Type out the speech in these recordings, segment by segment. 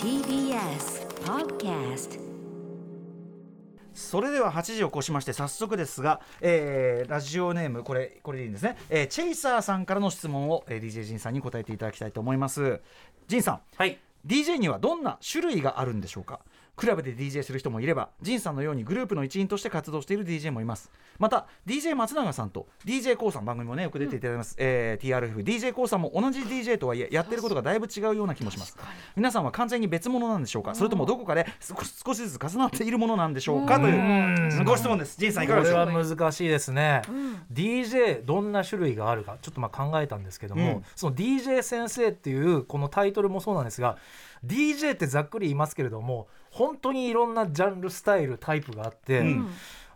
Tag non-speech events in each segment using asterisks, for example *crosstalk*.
TBS Podcast それでは8時を越しまして早速ですが、えーラジオネームこれこれでいいんですね、えーチェイサーさんからの質問を、えー DJ ジンさんに答えていただきたいと思います。ジンさん。はい。DJ にはどんな種類があるんでしょうか？クラブで DJ する人もいればジンさんのようにグループの一員として活動している DJ もいます。また DJ 松永さんと d j k o さん番組もねよく出ていただきます、えー TRFDJ k o さんも同じ DJ とはいえやってることがだいぶ違うような気もします。皆さんは完全に別物なんでしょうか？それともどこかで少し少しずつ重なっているものなんでしょうかというご質問です。ジンさんいかがこれでしょう？は難しいですね、DJ どんな種類があるかちょっとまあ考えたんですけども、うん。その DJ 先生っていうこのタイトルもそうなんですが DJ ってざっくり言いますけれども本当にいろんなジャンルスタイルタイプがあって、うん。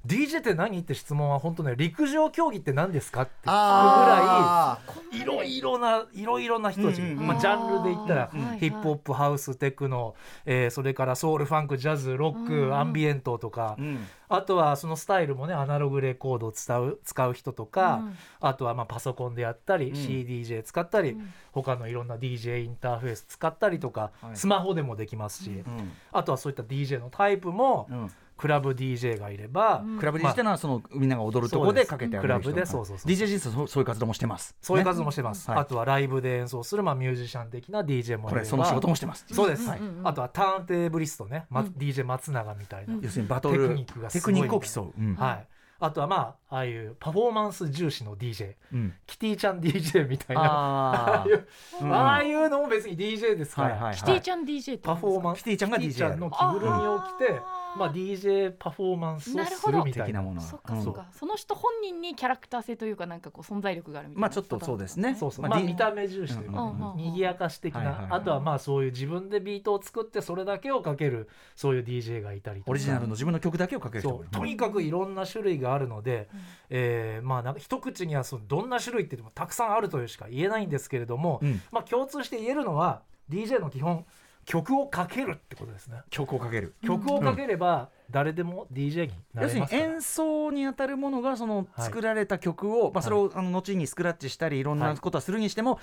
DJ って何？って質問は本当ね陸上競技って何ですか？って聞くぐらあいいろいろないろいろな人たち、うんうんまあ、ジャンルで言ったら、ヒップホップハウステクノ、えーそれからソウルファンクジャズロック、うんアンビエントとか、ーうん。あとはそのスタイルもねアナログレコードを使う使う人とか、うん。あとはまあパソコンでやったり、ん。CDJ 使ったり、うん。他のいろんな DJ インターフェース使ったりとか、はい。スマホでもできますし、うん。あとはそういった DJ のタイプも、うんクラブ DJ がいれば、うん。クラブ DJ ってのはそのみんなが踊るところでかけてあげる人クラブでそうそうそう DJ ジンさんそうそういう活動もしてます。そういうね活動もしてます、はいあとはライブで演奏する、まあ、ミュージシャン的な DJ もいれば。これその仕事もしてます。そうです、あとはターンテーブリストね、まうん。DJ 松永みたいな、うん。要するにバトルテクニックがすごいテクニックを競う、うん。はい、あとはまあああいうパフォーマンス重視の DJ うん。キティちゃん DJ みたいな。あああいううん。ああいうのも別に DJ ですから、はいはいキティちゃん DJ ってパフォーマンス。キティちゃんが DJ の着ぐるみを着てまあ、DJ パフォーマンスをするみたいな。的なものそっかうん。そっか、その人本人にキャラクター性というかなんかこう存在力があるみたいな。まあちょっとそうですね。そうそう、見た目重視というか、うんうんうん賑やかし的な、はいはいはい。あとはまあそういう自分でビートを作ってそれだけをかけるそういう DJ がいたりとか。オリジナルの自分の曲だけをかけるとにかくいろんな種類があるので、うんえーまあなんか一口にはそのどんな種類って言ってもたくさんあるというしか言えないんですけれども、うん。まあ共通して言えるのは DJ の基本曲をかけるってことですね。曲をかける。曲をかければ誰でも DJ にな要するにれますから。演奏にあたるものがそのはい。作られた曲を、まあ、それをあの後にスクラッチしたりいろんなことはするにしても、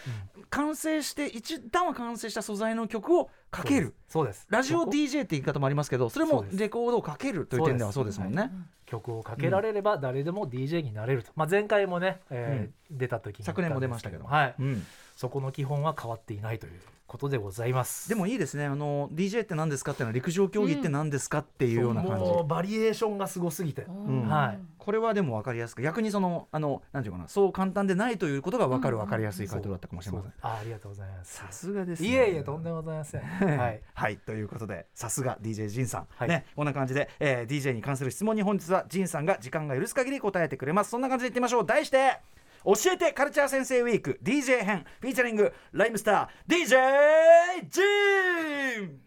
完成して一旦は完成した素材の曲をかける。そうです。ラジオ DJ って言い方もありますけどそれもレコードをかけるという点ではそうですもんね。曲をかけられれば誰でも DJ になれると、まあ、前回もね、えー出た時に昨年も出ましたけどはい、うん。そこの基本は変わっていないということでございます。でもいいですね。あの DJ って何ですかっていうのは陸上競技って何ですかっていうような感じ、もうバリエーションがすごすぎて、ん。はい。これはでも分かりやすく逆にそのあのなんていうかなそう簡単でないということが分かる分かりやすい回答だったかもしれません。あありがとうございます。さすがですね。いえいえとんでもございません。はい。はい。ということでさすが DJ ジンさん、はい。ねこんな感じで、えー DJ に関する質問に本日はジンさんが時間が許す限り答えてくれます。そんな感じでいってみましょう。題して教えてカルチャー先生ウィーク DJ 編フィーチャリングライムスター DJ ジン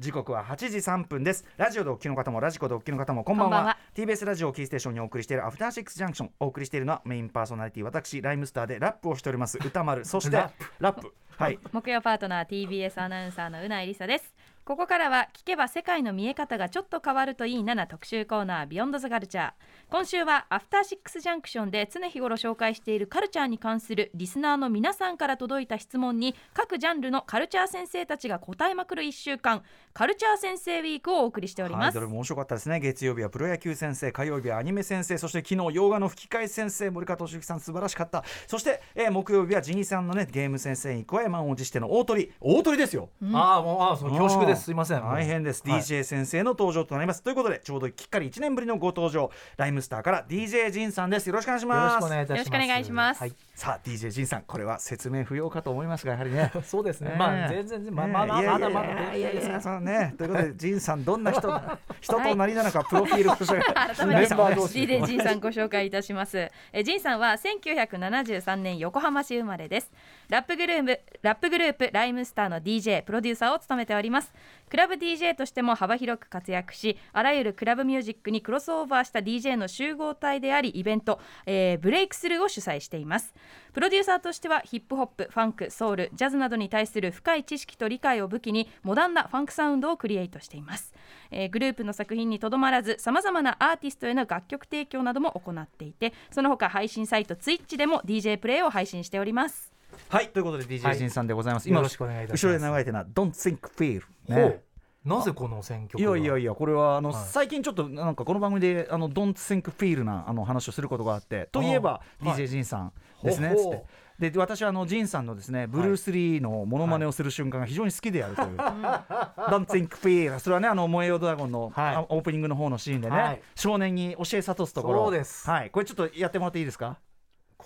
時刻は8時3分です。ラジオでお聞きの方もラジコでお聞きの方もこんばんは。こんばんは。TBS ラジオをキーステーションにお送りしているアフターシックスジャンクションお送りしているのはメインパーソナリティ私ライムスターでラップをしております。歌丸そしてラップ。はい。木曜パートナー TBS アナウンサーのうないりさですここからは聞けば世界の見え方がちょっと変わるといいなな特集コーナービヨンドザカルチャー今週はアフターシックスジャンクションで常日頃紹介しているカルチャーに関するリスナーの皆さんから届いた質問に各ジャンルのカルチャー先生たちが答えまくる1週間。カルチャー先生ウィークをお送りしておりはい、ます、どれも面白かったですね。月曜日はプロ野球先生火曜日はアニメ先生そして昨日洋画の吹き替え先生森川俊之さん素晴らしかった。そして、えー木曜日はジニーさんのねゲーム先生に加え満を持しての大鳥大鳥ですよ。ああもうああその恐縮です。すいません。大変です、はい。DJ 先生の登場となります。ということでちょうどきっかり1年ぶりのご登場。ライムスターから DJ ジンさんです。よろしくお願いしよます。ろしくお願いいたします。よろしくお願いします。はい。さあ DJ ジンさんこれは説明不要かと思いますがやはりね。そうですね、ええ。まあ全然まあまあまあねまだまだいやいやいやいやそうね。ということでジンさんどんな人 *laughs* 人となりなのかプロフィールを紹介改めてメンバー同士 DJ ジンさんご紹介いたします。えジンさんは1973年横浜市生まれですラップグループラップグループライムスターの DJ プロデューサーを務めております。クラブ DJ としても幅広く活躍しあらゆるクラブミュージックにクロスオーバーした DJ の集合体でありイベント、えーブレイクスルーを主催しています。プロデューサーとしてはヒップホップファンクソウルジャズなどに対する深い知識と理解を武器にモダンなファンクサウンドをクリエイトしています、えーグループの作品にとどまらずさまざまなアーティストへの楽曲提供なども行っていてその他配信サイト Twitch でも DJ プレイを配信しております。はいということで DJ はい。ジンさんでございます、よろしくお願いいたします。後ろで流れてるのは Don't Think Feel ほう。なぜこの選曲いがやいやいやこれはあの、はい。最近ちょっとなんかこの番組であの Don't Think Feel なあの話をすることがあってといえば DJ ジンさんですね、ほうほう。つって。で私はあのジンさんのですねブルース・リーのモノマネをする瞬間が非常に好きであるという「*laughs* Don't Think Feel」それはねあの「燃えよドラゴンの」オープニングの方のシーンでね、はい。少年に教え諭すところ。そうです。はい、これちょっとやってもらっていいですか？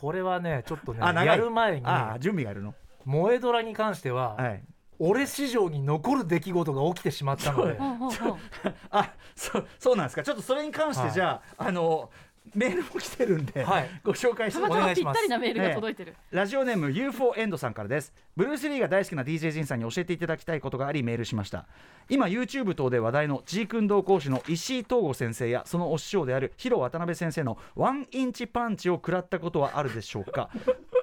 これはねちょっとねやる前にああ準備がいるの。萌えドラに関しては、はい。俺史上に残る出来事が起きてしまったので。あそう *laughs* そうなんですか。ちょっとそれに関してはい。じゃあ、あのメールも来てるんで、はい。ご紹介してたまたまぴっお願いします。たりなメールが届いてる、ラジオネーム UFO エンドさんからです。ブルース・リーが大好きな DJ ジンさんに教えていただきたいことがありメールしました。今 YouTube 等で話題のジークンドー講師の石井東吾先生やそのお師匠であるヒロ渡辺先生のワンインチパンチを食らったことはあるでしょうか？*laughs*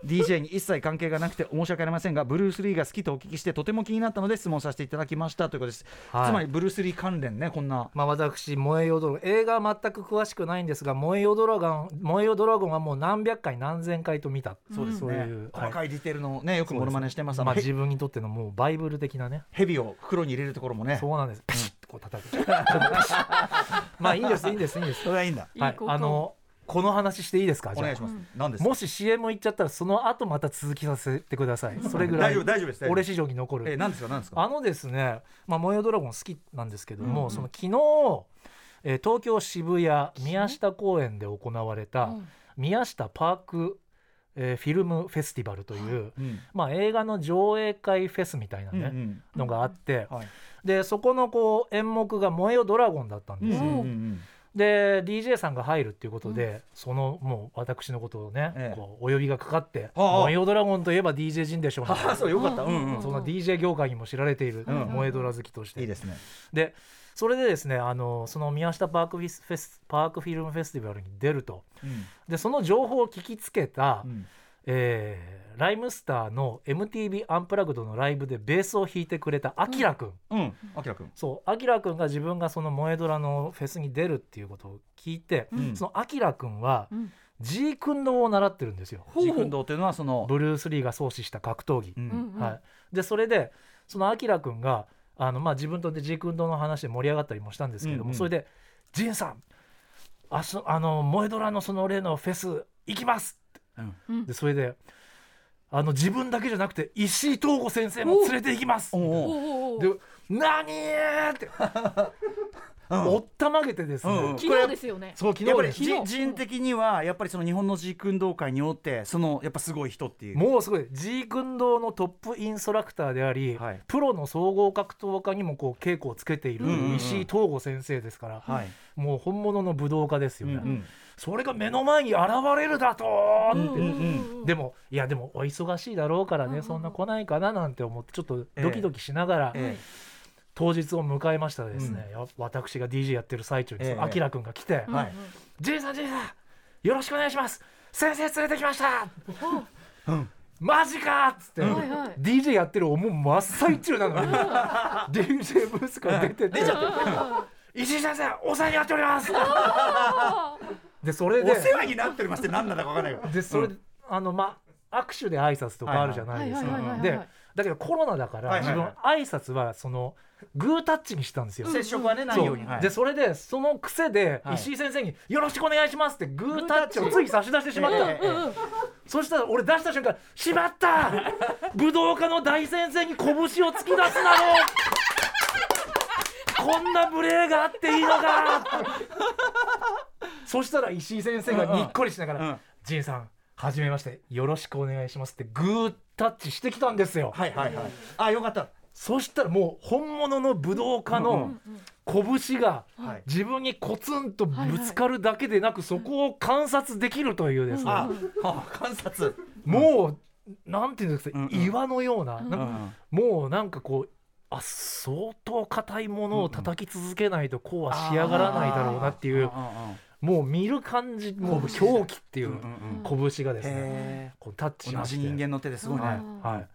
DJ に一切関係がなくて申し訳ありませんがブルース・リーが好きとお聞きしてとても気になったので質問させていただきました。ということです、はい。つまりブルース・リー関連ねこんな。まあ私燃えよドラゴン映画は全く詳しくないんですが燃えよドラゴン燃えよドラゴンはもう何百回何千回と見た。そうですね、そういう。細かいディテールのねよくモノマネしてます。まあへ自分にとってのもうバイブル的なね。ヘビを袋に入れるところもね。そうなんです。ピシッとこう叩くまあいいんですいいんですいいんです。それはいいんだ。はい。あのこの話していいですか？じゃあ。お願いします、何ですか？もし CM 行っちゃったらその後また続きさせてください。それぐらい。大丈夫大丈夫です俺史上に残る。え何ですか？何ですか？あのですね「まあ、燃えよドラゴン」好きなんですけども、うん。その昨日、えー東京渋谷宮下公園で行われたうん。宮下パーク、えーフィルムフェスティバルという、うん。まあ、映画の上映会フェスみたいなね、うんのがあって、はい。でそこのこう演目が「燃えよドラゴン」だったんですよ。うんうんで DJ さんが入るっていうことで、そのもう私のことをね、ええ。こうお呼びがかかって「ああ。燃えよドラゴン」といえば DJ 陣でしょうみたいなああそうよかった。ううんんうん。その DJ 業界にも知られているうん萌えドラ好きとして、いいですね。でそれでですねあのその宮下パークフィスフェスパークフィルムフェスティバルに出ると。でその情報を聞きつけた、うん。えーライムスターの MTV アンプラグドのライブでベースを弾いてくれたアキラくん、うん。あきらくんそう。アキラくんが自分がその萌えドラのフェスに出るっていうことを聞いて、うん。そのアキラくんはうん。ジークンドーを習ってるんですよ。ジークンドーというのはそのブルース・リーが創始した格闘技、ううん。んうん。はい、でそれでそのアキラくんがあの、まあ、自分とでジークンドーの話で盛り上がったりもしたんですけども、うんうん。それで「ジンさんあそあの萌えドラのその例のフェス行きます!」うん。うん。でそれであの自分だけじゃなくて石井東吾先生も連れて行きます。で何ーっておったまげてですね、昨日ですよね。そう昨やっぱり日。ですじ人的にはやっぱりその日本のジークンドー界におってそのやっぱすごい人っていう。もうすごい。ジークンドーのトップインストラクターであり、はい。プロの総合格闘家にもこう稽古をつけている石井東吾先生ですから、はい。もう本物の武道家ですよね、うんうん。それが目の前に現れるだとうんって、うんでもいやでもお忙しいだろうからね、うんうんそんな来ないかななんて思ってちょっとドキドキしながら、え当日を迎えましたらですね、や私が DJ やってる最中にええ。そのアキラくんが来てえはい「ジェイさんジェイさんよろしくお願いします。先生連れてきました!」マジか!」っつって、はいはい。DJ やってるもう真っ最中なのに DJ ブースから出てて「石井先生お世話になっております!」でそれでお世話になってますって何なんだか分からないけどでそれで、あのまあ握手で挨拶とかあるじゃないですか。はいはいはいはいはい。でだけどコロナだから自分挨拶はそのグータッチにしたんですよ。接触はねないように。はい。でそれでその癖ではい。石井先生に「よろしくお願いします」ってグータッチをつい差し出してしまった、そしたら俺出した瞬間「しまった！武道家の大先生に拳を突き出すなど *laughs* こんな無礼があっていいのか!」そしたら石井先生がにっこりしながらうん「仁さんはじめましてよろしくお願いします」ってグータッチしてきたんですよ。はいはいはい。あよかった。そしたらもう本物の武道家うんの拳がはい。自分にコツンとぶつかるだけでなくそこを観察できるというですね、ああ観察。もうなんていうんですか、うんうん。岩のような,、うん。なんかもうなんかこうあ相当硬いものを叩き続けないとこうは仕上がらないだろうなっていうもう見る感じもう狂気っていう拳がですねへこうタッチしまして。じ人間の手ですごいね、はい。はい。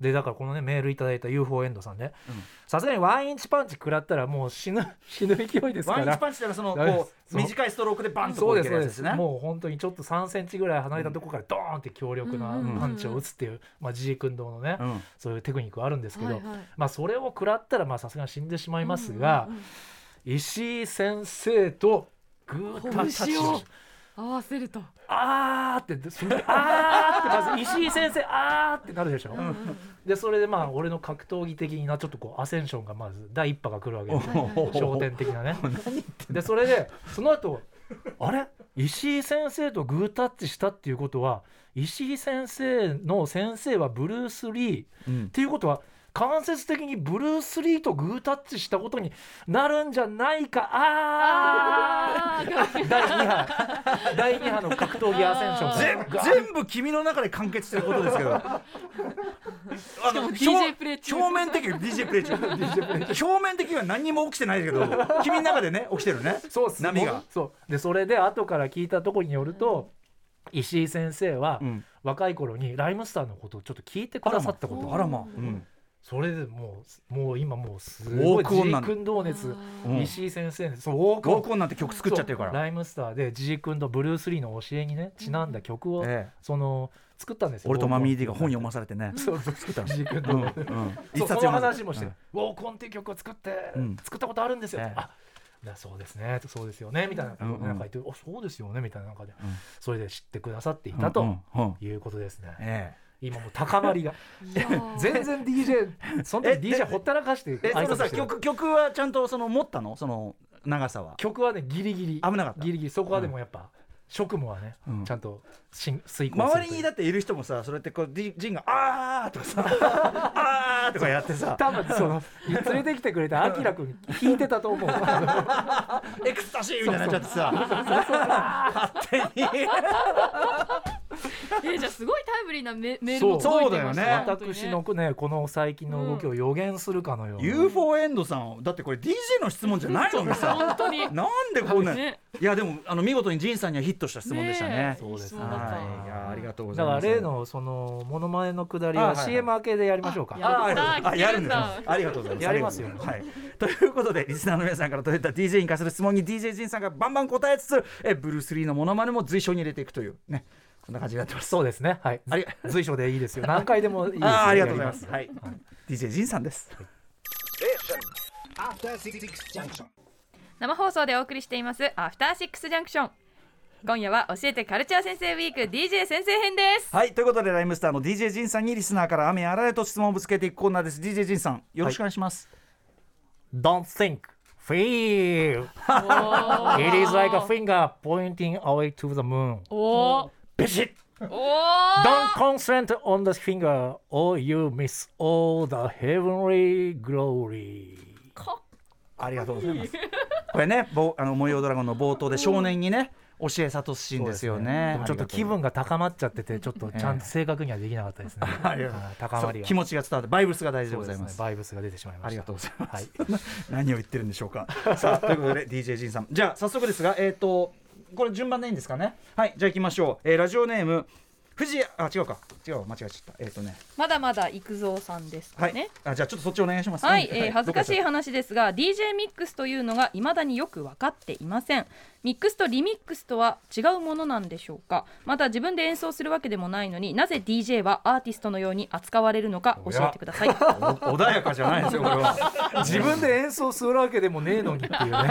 でだからこのねメールいただいた UFO エンドさんね。うん。さすがにワンインチパンチ食らったらもう死ぬ *laughs* 死ぬ勢いですから。ワンインチパンチってそのこう短いストロークでバンとこそうういですそうですすけるやつでね。もう本当にちょっと3センチぐらい離れたところからドーンって強力なうん。パンチを打つっていう、まあ、ジークンドーのね、うん。そういうテクニックがあるんですけど、はいはい。まあ、それを食らったらまあさすがに死んでしまいますが、石井先生とグータッタッチ拳を合わせると。あーってそれであーってまず石井先生 *laughs* あーってなるでしょ、でそれでまあ俺の格闘技的なちょっとこうアセンションがまず第一波が来るわけですよ。焦点的なね。*laughs* でそれでその後あれ？石井先生とグータッチしたっていうことは石井先生の先生はブルース・リーっうんていうことは間接的にブルース・リーとグータッチしたことになるんじゃないか。あー。第2波。第2波の格闘技アセンション。全部君の中で完結してることですけど。あのも DJ プレイ中。表面的に DJ プレイ中。表面的には何にも起きてないけど君の中でね起きてるね。そう波が。そう。でそれで後から聞いたところによると石井先生はうん。若い頃にライムスターのことをちょっと聞いてくださったことがあらま。あうんそれでもうもう今もうすごいジークンドー熱うん。石井先生そうウォークオンなんて曲作っちゃってるから。そうライムスターでジークンドブルース・リーの教えにねちなんだ曲を、ええ。その作ったんですよ俺とマミーディが本読ままされてね。そうそう作ったのジークンド。うんーうん。そうその読まされ話もして、ウォークオンっていう曲を作って、うん。作ったことあるんですよ、ええ。あだそうですね。そうですよね。みたいな。なんか言って、あそうですよね。みたいな中で、うん。それで知ってくださっていうんたとうんうんいうことですね、え今もう高まりが。全全然 DJ そのえ時 DJ ほったらかしてええそのさ挨拶してる。曲曲はちゃんとその持ったの？その長さは？曲はねギリギリ。危なかった？ギリギリ。そこはでもやっぱ、職務はね、うん。ちゃんとしん遂行する周りにだっている人もさそれってこうジジンが「あー」とかさ「*laughs* あー」とかやってさ。多分その連れてきてくれたあきらくん弾いてたと思う。エクスタシーみたいになっちゃってさ。*laughs* 勝手にえじゃあすごいタイムリーなメメールそうも届いてましたそうだよね。私のねこの最近の動きを予言するかのような、UFO エンドさんだってこれ DJ の質問じゃないのにさ。本当に。なんでこうねね。いやでもあの見事にジンさんにはヒットした質問でしたね。ねえ。そうですねい。いやありがとうござだからいます例のそのモノマネのくだりは CM 明けでやりましょうか、あやったああやるんですありがとうございます。やりますよはい。ということでリスナーの皆さんから届いた DJ に関する質問に DJ ジンさんがバンバン答えつつえブルース・リーのモノマネも随所に入れていくというね。こんな感じになってます。そうですね。はい。あり随所でいいですよ。何回でもいいですよ。ありがとうございます。やはい、DJ ジンさんです.生放送でお送りしています。アフターシックスジャンクション今夜は教えてカルチャー先生ウィーク DJ 先生編です。はい。ということでライムスターの DJ ジンさんにリスナーから雨あられと質問をぶつけていくコーナーです。DJ ジンさんよろしくお願いします、Don't think feel. *laughs* It is like a finger pointing away to the moon. *laughs* おービシッ Don't concentrate on the finger or you miss all the heavenly glory. かありがとうございます。*laughs* これねぼあの模様ドラゴンの冒頭で少年にね教え諭すシーンですよね。でもちょっと気分が高まっちゃっててちょっとちゃんと正確にはできなかったですね、ありがとうはい。高まりが気持ちが伝わってバイブスが大事でございます。バイブスが出てしまいました。ありがとうございます、はい。*laughs* 何を言ってるんでしょうか。さあということで DJ ジンさん。じゃあ早速ですがえっ、とこれ順番でいいんですかね？はいじゃあ行きましょう、えーラジオネーム藤谷あ違うか。違う間違えちゃった。えっ、とね。まだまだ育三さんですかはい、ねあじゃあちょっとそっちお願いします。はい、えー恥ずかしい話ですが DJ ミックスというのが未だによく分かっていません。ミックスとリミックスとは違うものなんでしょうか。また自分で演奏するわけでもないのになぜ DJ はアーティストのように扱われるのか教えてください。お穏やかじゃないですよこれは。*laughs* 自分で演奏するわけでもねえのにっていうね。*laughs*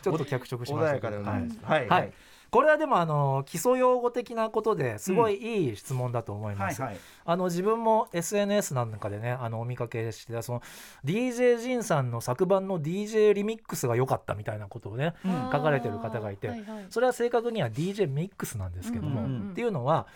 ちょっと脚色しま穏やかしたけどではない。ですはい。はいこれはでもあの基礎用語的なことですごいいい質問だと思います、はいはい。あの自分も SNS なんかでねあのお見かけしてその DJ ジンさんの昨晩の DJ リミックスが良かったみたいなことをね、うん。書かれてる方がいてはいはい。それは正確には DJ ミックスなんですけども、うんうんうん。っていうのは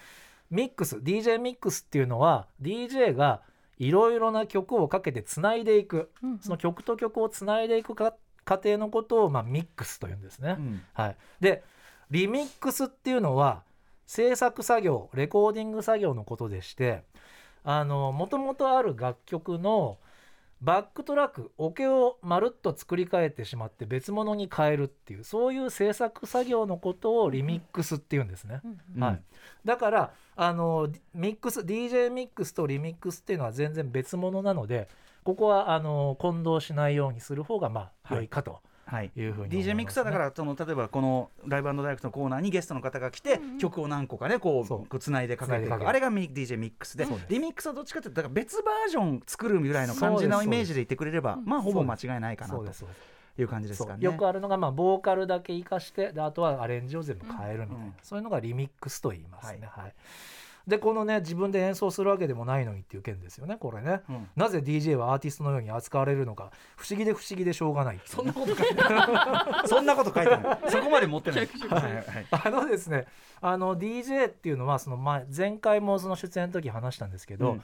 ミックス DJ ミックスっていうのは DJ がいろいろな曲をかけてつないでいくうんその曲と曲をつないでいくか過程のことを、まあ、ミックスというんですね。うん。はい、でリミックスっていうのは制作作業レコーディング作業のことでしてあのもともとある楽曲のバックトラックオケをまるっと作り変えてしまって別物に変えるっていうそういう制作作業のことをリミックスっていうんですね。うんはい、だからあのミックス DJ ミックスとリミックスっていうのは全然別物なのでここはあの混同しないようにする方がまあ良いかと。はい。いうふうに DJ ミックスはだからその例えばこのライブダイレクトのコーナーにゲストの方が来て、うんうん。曲を何個かねこうそう。こうつないでかけていあれがミ DJ ミックスでリミックスはどっちかというとだから別バージョン作るぐらいの感じのイメージで言ってくれればまあほぼ間違いないかなという感じですかね。よくあるのがまあボーカルだけ生かしてであとはアレンジを全部変えるみたいな、うん。そういうのがリミックスと言いますね。はいでこのね自分で演奏するわけでもないのにっていう件ですよねこれね。うんなぜ DJ はアーティストのように扱われるのか不思議で不思議でしょうがないそんなこと書いてない。*laughs* そんなこと書いてない。そこまで持ってない。*laughs* はいあのですねあの DJ っていうのはその前前回もその出演の時話したんですけど、うん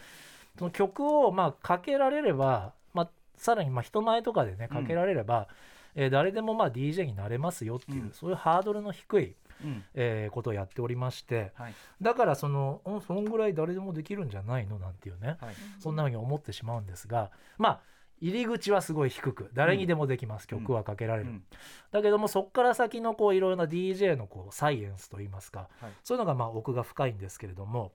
その曲をまあかけられれば、まあ、さらにまあ人前とかでねかけられれば、えー誰でもまあ DJ になれますよっていう、うんそういうハードルの低い、うん。えーことをやっておりましてはい。だからそのうんそんぐらい誰でもできるんじゃないの？なんていうね。はい。そんなふうに思ってしまうんですがまあ入り口はすごい低く誰にでもできます、うん。曲はかけられる、うん。だけどもそこから先のこういろいろな DJ のこうサイエンスといいますか、はい。そういうのがまあ奥が深いんですけれども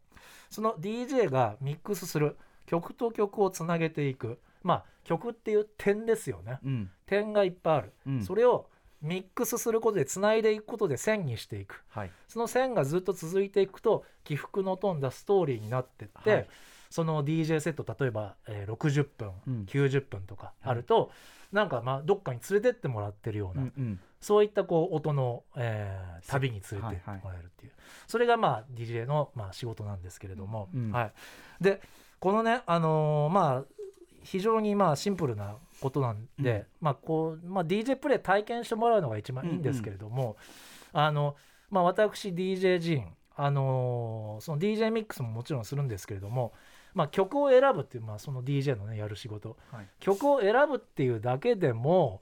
その DJ がミックスする曲と曲をつなげていくまあ曲っていう点ですよね。うん。点がいっぱいある、うん。それをミックスすることでつないでいくことで線にしていく。はい。その線がずっと続いていくと起伏の飛んだストーリーになってって、はい。その DJ セット例えば、えー60分、うん。90分とかあると、なんかまあどっかに連れてってもらってるような、うんうん。そういったこう音の、えー旅に連れてってもらえるっていう、それがまあ DJ のまあ仕事なんですけれども、うん。はい、でこのね、あのーまあ非常にまあシンプルなことなんで、うん。まあこうまあ、DJ プレイ体験してもらうのが一番いいんですけれども、あのまあ、私 DJ ジン、あのーその DJ ミックスももちろんするんですけれども、まあ、曲を選ぶっていう、まあ、その DJ のねやる仕事。はい。曲を選ぶっていうだけでも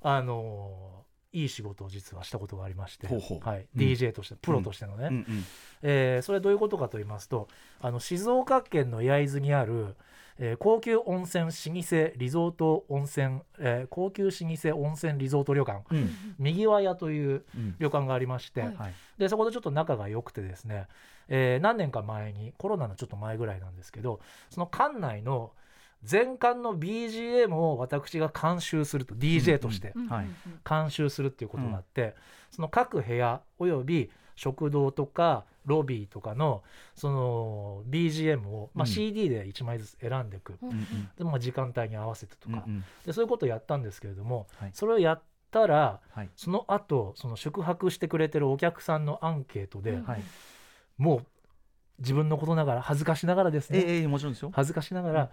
あのいい仕事を実はしたことがありましてほうほう。はい。うん。DJ として、プロとしてのね、うんうん。えーそれはどういうことかと言いますとあの静岡県の焼津にある、えー高級温泉老舗リゾート温泉、えー高級老舗温泉リゾート旅館。うん。右輪屋といううん。旅館がありまして、はい。はい。でそこでちょっと仲が良くてですね、えー何年か前にコロナのちょっと前ぐらいなんですけどその館内の全館の BGM を私が監修すると DJ として監修するっていうことがあって、その各部屋および食堂とかロビーとかのその BGM を、まあ、うん。CD で1枚ずつ選んでいく、うんでまあ時間帯に合わせてとか、うんうん。でそういうことをやったんですけれども、はい。それをやったらはい。その後その宿泊してくれてるお客さんのアンケートで、うん。はい。もう自分のことながら恥ずかしながらですね、ええええもちろんですよ。恥ずかしながら、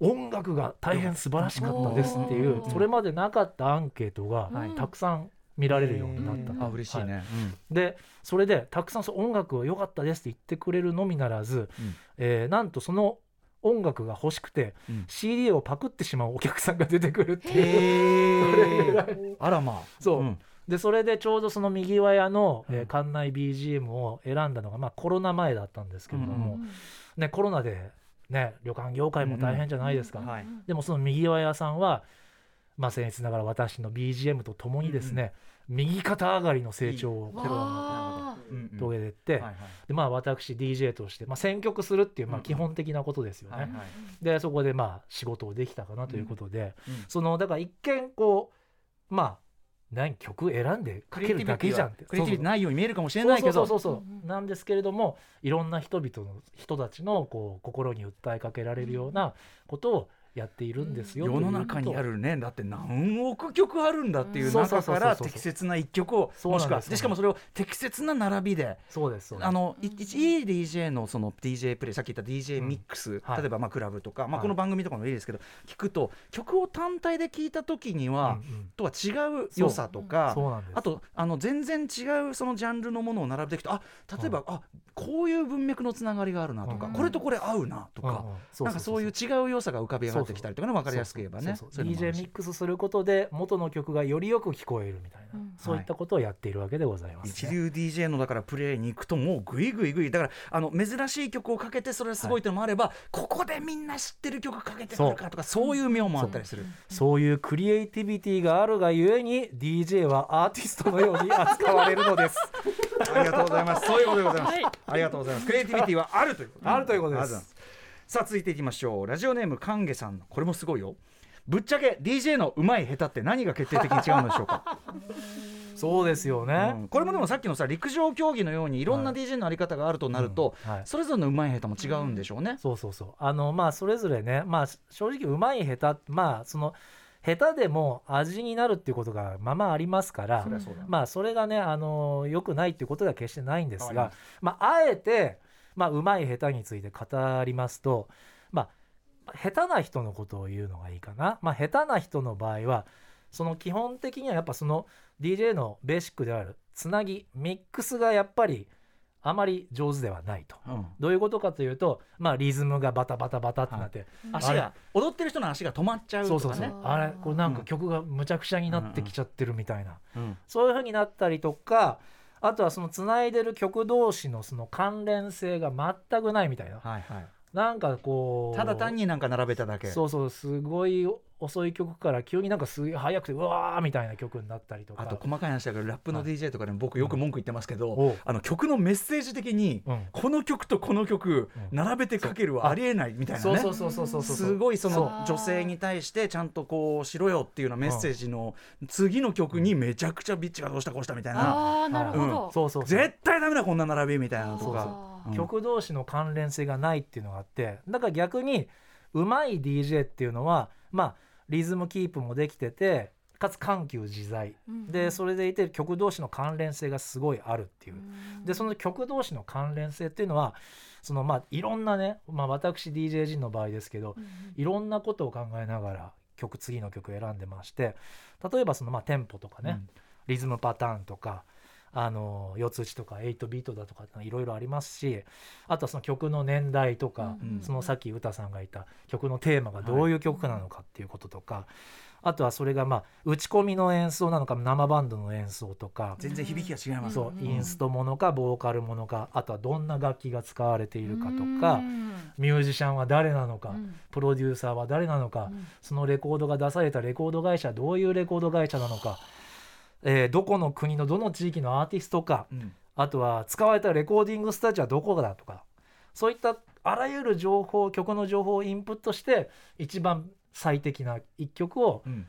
音楽が大変素晴らしかったですっていうそれまでなかったアンケートがはい。たくさん見られるようになった。うん。あ嬉しいね。でそれでたくさんそう音楽が良かったですって言ってくれるのみならず、うん。えーなんとその音楽が欲しくてうん。CD をパクってしまうお客さんが出てくるっていう。あらまあ。そう、ん。でそれでちょうどその右輪屋の、えーうん。館内 BGM を選んだのが、まあ、コロナ前だったんですけれども、ね、コロナで、ね、旅館業界も大変じゃないですか、うん。はい。でもその右輪屋さんは、まあ、僭越ながら私の BGM とともにですね、右肩上がりの成長を遂げてって、はいはいでまあ、私 DJ として、まあ、選曲するっていう、まあ、うん基本的なことですよね。はいはい。でそこでまあ仕事をできたかなということで、うん。そのだから一見こうまあ何曲選んでかけるだけじゃんって。クリエイティビティそうそう。ないように見えるかもしれないけど。そうそうそうそううんうん。なんですけれどもいろんな人々の人たちのこう心に訴えかけられるようなことをやっているんですよ、世の中にあるねだって何億曲あるんだっていううん中から適切な一曲をそうなんですもしくはでしかもそれを適切な並びでそうですあのいうんいいい DJ のその DJ プレイさっき言った DJ うんミックス、はい。例えばまあクラブとか、まあ、はい。この番組とかもいいですけど、聞くと曲を単体で聴いた時には、とは違う良さとか、そう。なんです。あとあの全然違うそのジャンルのものを並べていくとあ例えば、あこういう文脈のつながりがあるなとか、うん。これとこれ合うなとか、なんかそういう違う良さが浮かび上がっってきたりとかね分かりやすく言えばね DJ ミックスすることで元の曲がよりよく聞こえるみたいな、うん。そういったことをやっているわけでございます、一流 DJ のだからプレイに行くともうグイグイグイだからあの珍しい曲をかけてそれはすごいっていうのもあれば、ここでみんな知ってる曲かけてくるからとかそう。いう妙もあったりする。そう。いうクリエイティビティがあるがゆえに DJ はアーティストのように扱われるのです。*laughs* ありがとうございます。*laughs* そういうことでございます。はい。ありがとうございます。クリエイティビティはあるということ。あるということですさあ続いていきましょう。ラジオネームかんげさんのこれもすごいよ。ぶっちゃけ DJ の上手い下手って何が決定的に違うのでしょうか？*laughs* そうですよね、うん。これもでもさっきのさ陸上競技のようにいろんなはい。DJ のあり方があるとなると、うん。はい。それぞれの上手い下手も違うんでしょうね。そうそうそう。あのまあそれぞれね。まあ正直うまい下手まあその下手でも味になるっていうことがまあまあありますからまあそれがねあの良くないっていうことでは決してないんですがまああえてまあうまい下手について語りますとまあ下手な人のことを言うのがいいかな。まあ下手な人の場合はその基本的にはやっぱその DJ のベーシックであるつなぎミックスがやっぱりあまり上手ではないと。うん。どういうことかというと、まあ、リズムがバタバタバタってなって、足が踊ってる人の足が止まっちゃうそうそうそう、とかね。あれこれなんかうん曲がむちゃくちゃになってきちゃってるみたいな、うん。そういう風になったりとかあとはそのつないでる曲同士のその関連性が全くないみたいなはいはい。なんかこうただ単になんか並べただけ。そうそうすごい遅い曲から急になんかすげえ速くてうわーみたいな曲になったりとか。あと細かい話だけどラップの DJ とかでも僕よく文句言ってますけど、おう。あの曲のメッセージ的に、うん。この曲とこの曲うん。並べてかけるはありえないみたいなね。そうそうそうそうそうそう。すごいその女性に対してちゃんとこうしろよっていうようなメッセージの次の曲にめちゃくちゃビッチがどうしたこうしたみたいな。ああなるほど、そう絶対ダメだこんな並びみたいなのとか。うん曲同士の関連性がないっていうのがあってだから逆にうまい DJ っていうのはまあリズムキープもできててかつ緩急自在。うんでそれでいて曲同士の関連性がすごいあるっていう。うん。でその曲同士の関連性っていうのはそのまあいろんなね、まあ、私 DJ 陣の場合ですけどうんいろんなことを考えながら曲次の曲を選んでまして例えばそのまあテンポとかね、リズムパターンとかあの四つ打ちとか8ビートだとかいろいろありますしあとはその曲の年代とか、うん。そのさっき歌さんが言った曲のテーマがどうい。う曲なのかっていうこととか、あとはそれがまあ打ち込みの演奏なのか生バンドの演奏とか、全然響きが違います。そううん。インストものかボーカルものかあとはどんな楽器が使われているかとかうん。ミュージシャンは誰なのか、うん。プロデューサーは誰なのか、うん。そのレコードが出されたレコード会社はどういうレコード会社なのか、えーどこの国のどの地域のアーティストかうん。あとは使われたレコーディングスタジオはどこだとかそういったあらゆる情報曲の情報をインプットして一番最適な一曲をうん。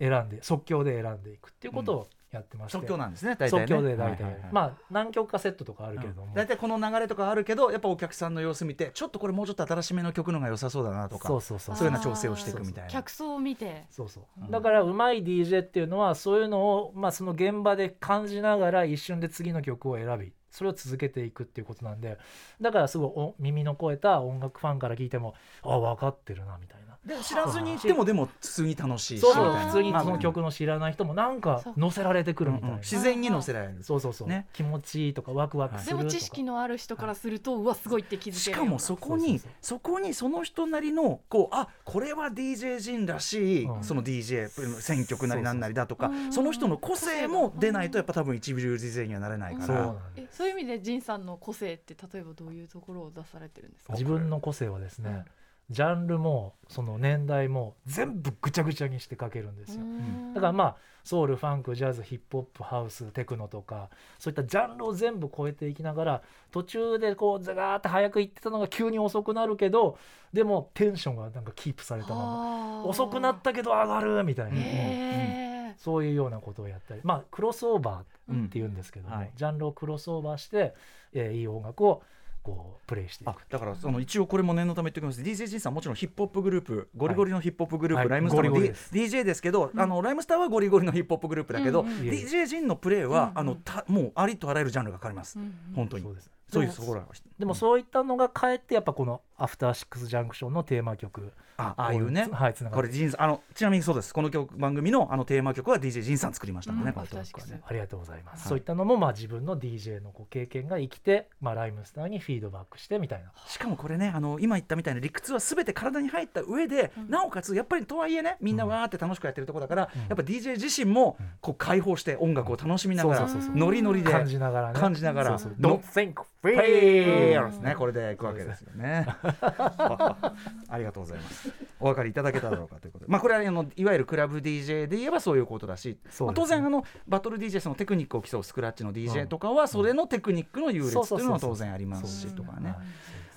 選んで即興で選んでいくっていうことをやってまして、即興なんですね大体ね。即興で大体、はいはいはい。まあ何曲かセットとかあるけれども、大体この流れとかあるけどやっぱお客さんの様子見てちょっとこれもうちょっと新しめの曲のが良さそうだなとかそうそうそう。そういうような調整をしていくみたいな。客層を見て。そうそう。うん。だからうまい DJ っていうのはそういうのを、まあ、その現場で感じながら一瞬で次の曲を選びそれを続けていくっていうことなんでだからすごいお耳の超えた音楽ファンから聞いてもあ分かってるなみたいな。で知らずに行ってもでも普通に楽しいし。そうそうみたいな。普通にまあその曲の知らない人もなんか乗せられてくるみたいな、うんうん自然に乗せられる。そうそうそう、ね。気持ちいいとかワクワクするとか、でも知識のある人からすると、うわすごいって気づけるしかもそこにそうそうそこにその人なりのこうあこれは DJ 陣らしい、うん。その DJ 選曲なりなんなりだとかそうそうそうその人の個性も出ないとやっぱ多分一流 DJ にはなれないから。そういう意味で仁さんの個性って例えばどういうところを出されてるんですか？自分の個性はですね、うんジャンルもその年代も全部ぐちゃぐちゃにして書けるんですよ、うん。だからまあソウルファンクジャズヒップホップハウステクノとかそういったジャンルを全部超えていきながら途中でこうザガーって早く行ってたのが急に遅くなるけどでもテンションがなんかキープされたまま。遅くなったけど上がるみたいな、へー。そういうようなことをやったり。まあクロスオーバーっていうんですけども、うん。はい。ジャンルをクロスオーバーして、えーいい音楽をこうプレイしていく。あだからその一応これも念のため言っておきます。DJG さんもちろんヒップホップグループゴリゴリのヒップホップグループ、はい。ライムスターの、ゴリ D ゴリです。DJ ですけど、あのライムスターはゴリゴリのヒップホップグループだけど、うんうんうん DJ ジンのプレイは、うんあのたもうありとあらゆるジャンルがかかります、うんうん本当に。そうです。そういうところがでもそういったのがかえってやっぱこのアフターシックスジャンクションのテーマ曲。あああいうね。つはいつながこれジンさんあのちなみにそうです。この曲番組のあのテーマ曲は DJ ジンさん作りましたんでね、うん。これアフターシックスありがとうございます、はいそういったのもまあ自分の DJ のこう経験が生きて、まあ、ライムスターにフィードバックしてみたいな。しかもこれねあの今言ったみたいな理屈は全て体に入った上で、なおかつやっぱりとはいえねみんなわーって楽しくやってるところだから、うん。やっぱ DJ 自身もうん。こう解放して音楽を楽しみながら、ノリノリで感じながらね。感じながら Don't think フェ free ーですねこれでいくわけですよね。*laughs* *laughs* ありがとうございます。お分かりいただけただろうかということで、まあこれはあのいわゆるクラブ DJ で言えばそういうことだし、まあ、当然あのバトル DJ そのテクニックを競うスクラッチの DJ とかはそれのテクニックの優劣というのは当然ありますしとかね。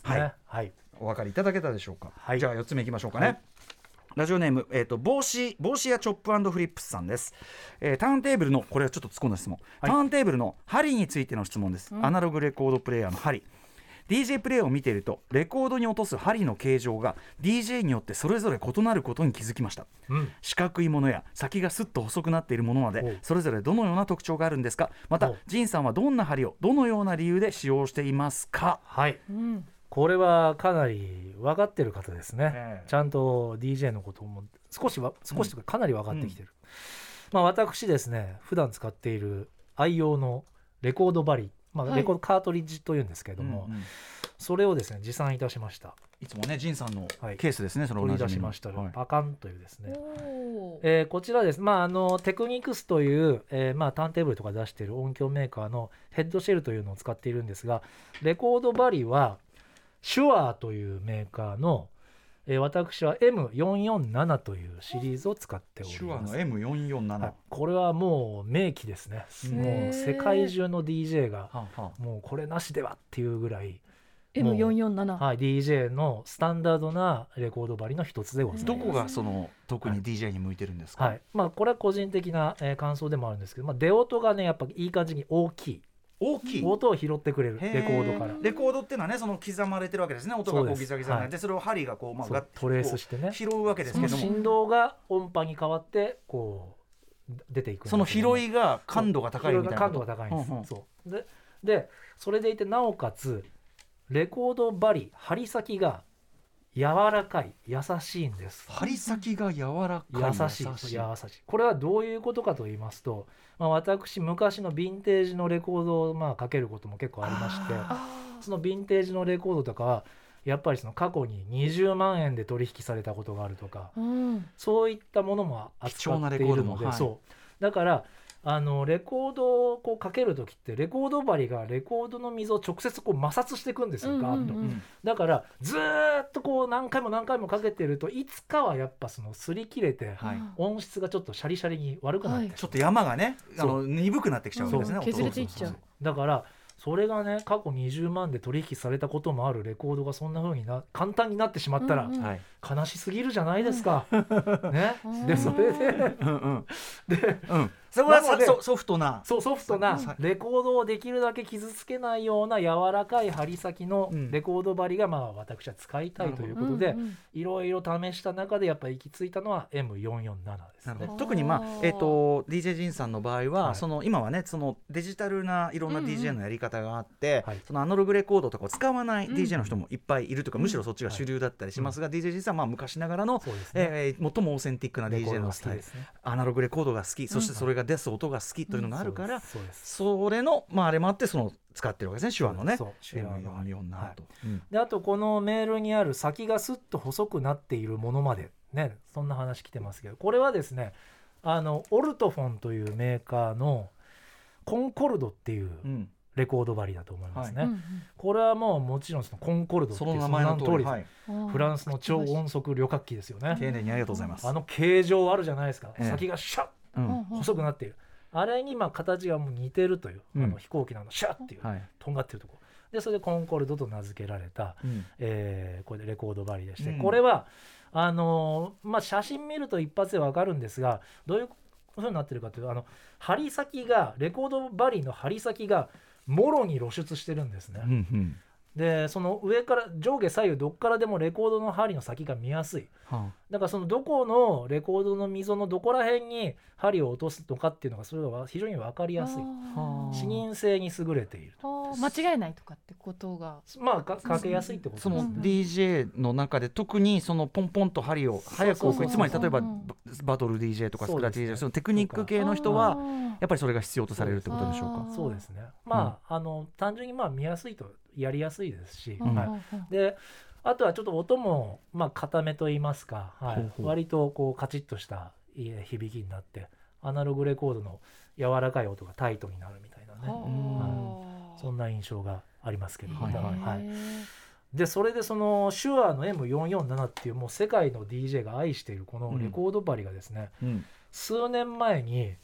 はい、お分かりいただけたでしょうか。はい。じゃあ4つ目いきましょうかね。はい。ラジオネーム、えー、と帽子帽子やチョップフリップスさんです、えーターンテーブルのこれはちょっと突っ込んだ質問、はい。ターンテーブルの針についての質問です、アナログレコードプレイヤーの針 DJ プレイを見ているとレコードに落とす針の形状が DJ によってそれぞれ異なることに気づきました。うん、四角いものや先がスッと細くなっているものまでそれぞれどのような特徴があるんですか？またおう。ジンさんはどんな針をどのような理由で使用していますか？はい。うん。これはかなり分かってる方ですね、ええ。ちゃんと DJ のことも少しは少しとかかなり分かってきてる、まあ私ですね普段使っている愛用のレコードバリまあ、はい。レコードカートリッジというんですけれども、うんうん。それをですね持参いたしました。いつもねジンさんのはい。ケースですね、そのお取り出しました、はい。パカンというですね、えーこちらです、まあ、あのテクニクスという、えーまあ、ターンテーブルとか出している音響メーカーのヘッドシェルというのを使っているんですがレコードバリはシュアーというメーカーの、えー私は M447 というシリーズを使っており手話のます。M447、はい。これはもう名機ですね。うん。もう世界中の DJ がもうこれなしではっていうぐらい、M447 はい、DJ のスタンダードなレコードバリの一つでございます。どこがその特に DJ に向いてるんですか、はい。まあ、これは個人的な、えー感想でもあるんですけど、まあ、出音がねやっぱいい感じに大きい大きい。音を拾ってくれる。レコードから。レコードっていうのはねその刻まれてるわけですね。音がこうギザギザになって、はい。それを針がこう、まあ、トレースしてね。拾うわけですけども。振動が音波に変わってこう出ていくその拾いが感度が高いみたいな感度が高いんです、うんうん。そう。ででそれでいてなおかつレコードバリ針先が柔らかい優しいんです。針先が柔らかい優しい優しい。これはどういうことかと言いますと、まあ、私昔のヴィンテージのレコードをまあかけることも結構ありましてあそのヴィンテージのレコードとかはやっぱりその過去に20万円で取引されたことがあるとかうん。そういったものも扱っているので、はい。そう。だからあのレコードをこうかける時ってレコード針がレコードの溝を直接こう摩擦していくんですよ、ガーッと。うん。うんうんだからずーっとこう何回も何回もかけてるといつかはやっぱその擦り切れてはい。音質がちょっとシャリシャリに悪くなって。はい。ちょっと山がねあの鈍くなってきちゃうんですね削れていっちゃう。だからそれがね過去20万で取引されたこともあるレコードがそんな風にな簡単になってしまったらうんうん。はい。悲しすぎるじゃないですか。ね。うん、でそれでうんうん。でうんそこはソソフトな。そうソフトなさレコードをできるだけ傷つけないような柔らかい針先のうん。レコード針がまあ私は使いたいということでうんうんいろいろ試した中でやっぱ行き着いたのは M447 ですね。特にまあえっ、と DJ ジンさんの場合は、はい。その今はねそのデジタルないろんなうんうん DJ のやり方があって、はい。そのアナログレコードとかを使わないうん。DJ の人もいっぱいいるというか、うん。むしろそっちが主流だったりしますが、DJ ジンさんはまあ昔ながらの、そうですね。えー最もオーセンティックな DJ ドのスタイル。ね。アナログレコードが好き、そしてそれが出す音が好きというのがあるから、そうです。それのまああれもあってその使ってるわけですね手話のね手話の M447 と、うんであとこのメールにある先がスッと細くなっているものまでねそんな話来てますけどこれはですねあのオルトフォンというメーカーのコンコルドっていううんレコード針だと思いますね、うんうんこれはもうもちろんそのコンコルドっていうその名前の通りはい、フランスの超音速旅客機ですよね丁寧にありがとうございますあの形状あるじゃないですか、ええ先がシャッ細くなっている。あれにまあ形がもう似てるという、うん。あの飛行機のシャッっていう、はい。とんがってるとこ。ろでそれでコンコルドと名付けられた、うん。えーこれでレコード針でして、うん。これはあのーまあ、写真見ると一発でわかるんですがどういうふうになってるかというとあの針先がレコード針の針先がもろに露出してるんですね。うんうん。でその上から上下左右どっからでもレコードの針の先が見やすい。はだからそのどこのレコードの溝のどこら辺に針を落とすのかっていうのがそれが非常に分かりやすい。あ視認性に優れている。ー間違えないとかってことが。まあかかけやすいってことそのですねうん DJ の中で特にそのポンポンと針を早く置く。そうそうそう。つまり例えばうんババトル DJ とかスクラッチ DJ ねそのテクニック系の人はやっぱりそれが必要とされるってことでしょうか。そうですね。まあ、あの単純にまあ見やすいとやりやすいですし、うん。はい、であとはちょっと音もまあ固めと言いますか、はい、ほうほう。割とこうカチッとしたいい響きになってアナログレコードの柔らかい音がタイトになるみたいなね。はあ。そんな印象がありますけど。も、はいはい。でそれでその手話の M447 っていうもう世界の DJ が愛しているこのレコード針がですね、うん。数年前に、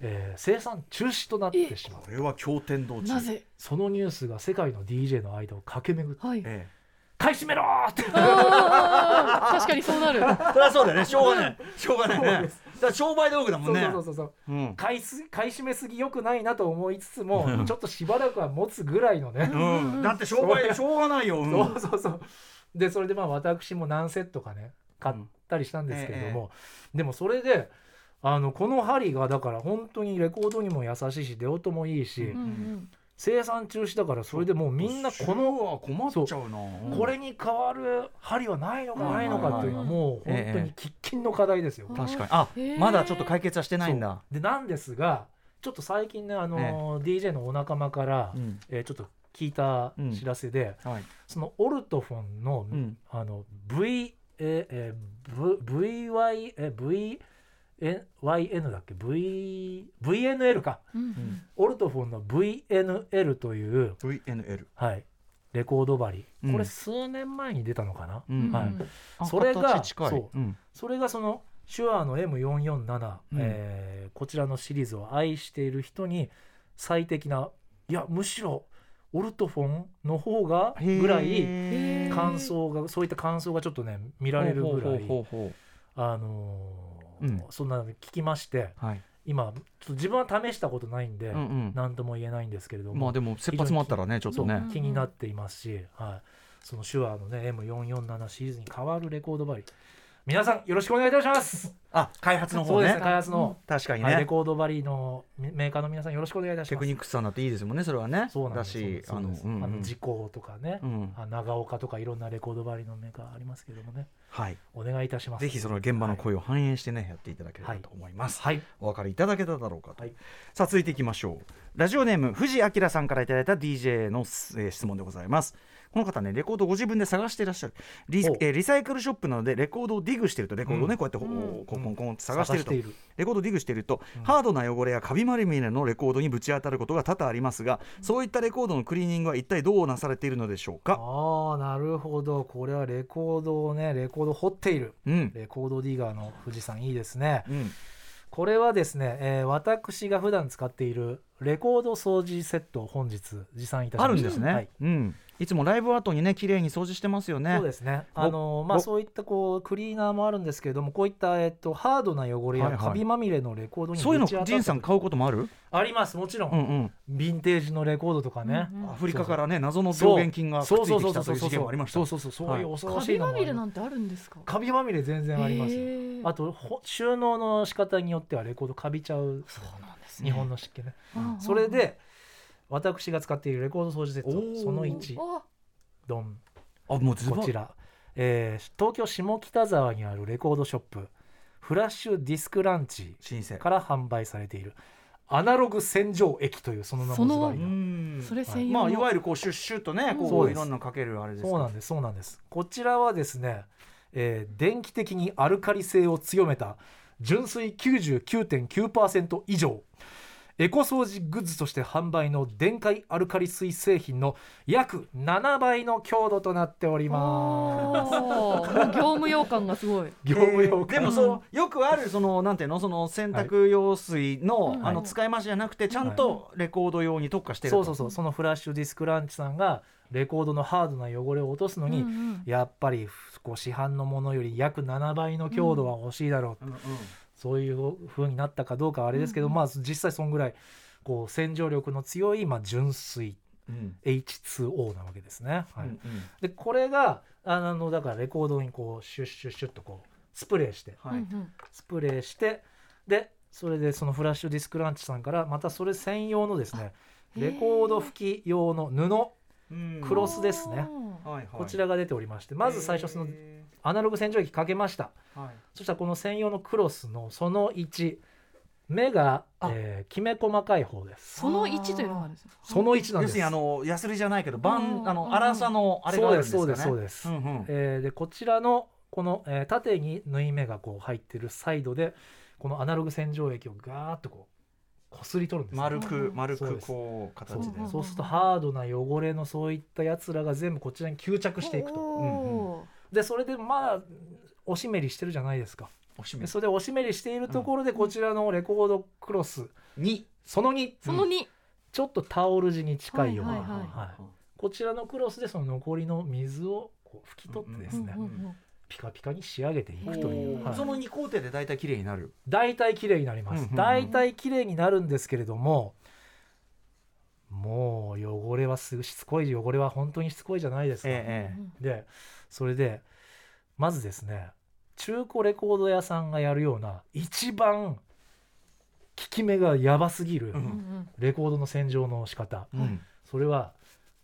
えー生産中止となってしまう。これは経典道中なぜ？そのニュースが世界の DJ の間を駆け巡ってはい。え「買い占めろ!」って。確かにそうなる。えそれはそうだよね。しょうがない。しょうがないね。だ商売道具だもそうんね。そうそうそうう。ん。買いす買い占めすぎよくないなと思いつつもちょっとしばらくは持つぐらいのね、うん。だって商売しょうがないよ。うん。そうそうそう。でそれでまあ私も何セットかね買ったりしたんですけれども、でもそれであのこの針がだから本当にレコードにも優しいし出音もいいし、うんうん生産中止だからそれでもうみんなこのは困っちゃうな。うん。これに代わる針はないのかうんないのかっていうのはもう本当に喫緊の課題ですよ。うん確かに。あまだちょっと解決はしてないんだ。でなんですがちょっと最近ねあの、DJ のお仲間から、うん。えーちょっと聞いた知らせで、はい。そのオルトフォンの,、うん。あの V えーえー v VY え V YN だっけ？V VNL か。うんうん。オルトフォンの VNL という、VNL はい、レコード針、うん。これ数年前に出たのかな、うんはい。うんあそれが形近い。そう。うん。それがその手話の M447、うん。えーこちらのシリーズを愛している人に最適ないやむしろオルトフォンの方がぐらい感想がそういった感想がちょっとね見られるぐらいあのーうん。そんなの聞きましてうはい。今ちょっと自分は試したことないんでうんうん。何とも言えないんですけれども、まあでも切羽詰まったらねちょっとね。気になっていますし、はい、その手話のね M447 シリーズに変わるレコード針皆さんよろしくお願いいたします。あ開発の方ね。そうですね開発の、確かにはい、レねコード針のメメーカーの皆さんよろしくお願いいたします。テクニックさんだっていいですもんねそれはね。そうなんですだしそうです。うんうん。あの時効とかね、うん。あ長岡とかいろんなレコード針のメーカーありますけどもね。はい。お願いいたします。ぜひその現場の声を反映してねやっていただければはい。と思います。はい。お分かりいただけただろうかと、はい。さあ続いていきましょう。ラジオネーム藤明さんからいただいた DJ の、えー質問でございますこの方ねレコードをご自分で探していらっしゃる。リ,、おえーリサイクルショップなのでレコードをディグしてるとレコードをね、うんこうやってほ、うん。こうコンコンって探してると。レコードをディグしていると、うん。ハードな汚れやカビまみれのレコードにぶち当たることが多々ありますが、そういったレコードのクリーニングは一体どうなされているのでしょうか、ああなるほど。これはレコードをねレコードを掘っている。うん。レコードディガーの富士山いいですね。うん。これはですね、えー私が普段使っているレコード掃除セットを本日持参いたしました。あるんですね、はい。うん、いつもライブ後にね綺麗に掃除してますよね。そうですね。あのまあごそういったこうクリーナーもあるんですけれども、こういったえっとハードな汚れやカビまみれのレコードにそういうのジンさん買うこともある、ありますもちろん。うんうん、ヴィンテージのレコードとかね。うんうん。アフリカからね謎の病原菌がくっついてきたという事件もありました。そうそうそうそう。い。う恐ろカビしいのもありまみれなんてあるんですか？カビまみれ全然ありますあとほ収納の仕方によってはレコードカビちゃう。そうなんです日本の湿気ね。うん。それで私が使っているレコード掃除セットその1あドン。あもうズバこちら、えー東京下北沢にあるレコードショップフラッシュディスクランチ新鮮から販売されているアナログ洗浄液というその名もズバリうのん。それ専用の。まあいわゆるこうシュッシュッとねこそういろんなのかけるあれですでそうなんですそうなんです。こちらはですね、えー電気的にアルカリ性を強めた純水99.9%以上エコ掃除グッズとして販売の電解アルカリ水製品の約7倍の強度となっております。*laughs* 業務用感がすごい。*laughs* 業務用えーでもそうよくあるそのなんていうの？その洗濯用水の、うんあの使い回しじゃなくてちゃんとレコード用に特化してると。そうそうそう。そのフラッシュディスクランチさんがレコードのハードな汚れを落とすのに、うんうんやっぱりこう市販のものより約7倍の強度は欲しいだろう、うんうんそういう風になったかどうかはあれですけど、うん。まあ実際そんぐらいこう洗浄力の強い、まあ、純水うん、H2O なわけですね。はい。うんうん。でこれがあのだからレコードにこうシュッシュッシュッとこうスプレーしてはい。うんスプレーしてでそれでそのフラッシュディスクランチさんからまたそれ専用のですねレコード拭き用の布うん。クロスですね。はいはい。こちらが出ておりましてまず最初そのへアナログ洗浄液かけました。ーはい。そしたらこの専用のクロスのその1目が、あ。えーきめ細かい方です。その一というのがあるんですよその1なんです。要するにあのヤスリじゃないけどうん。バンあの粗さのあれがあるんですかね。そうですそうですそうです。んん。えーでこちらのこの、えー縦に縫い目がこう入ってるサイドでこのアナログ洗浄液をガーッとこうこすり取るんですね。丸く丸くこうそう形で。うんそうするとハードな汚れのそういったやつらが全部こちらに吸着していくと。おーでそれでまあおしめりしてるじゃないですか。おしめでそれでおしめりしているところでこちらのレコードクロス。に。その2その二。ちょっとタオル地に近いような、はいはいはい。はいこちらのクロスでその残りの水をこう拭き取ってですね、うんうんうんピカピカに仕上げていくという、はい。その二工程で大体綺麗になる。大体綺麗になります、うんうんうん。大体綺麗になるんですけれどももう汚れはすしつこい汚れは本当にしつこいじゃないですか、え。でそれでまずですね中古レコード屋さんがやるような一番効き目がやばすぎるレコードの洗浄の仕方、えうん。それは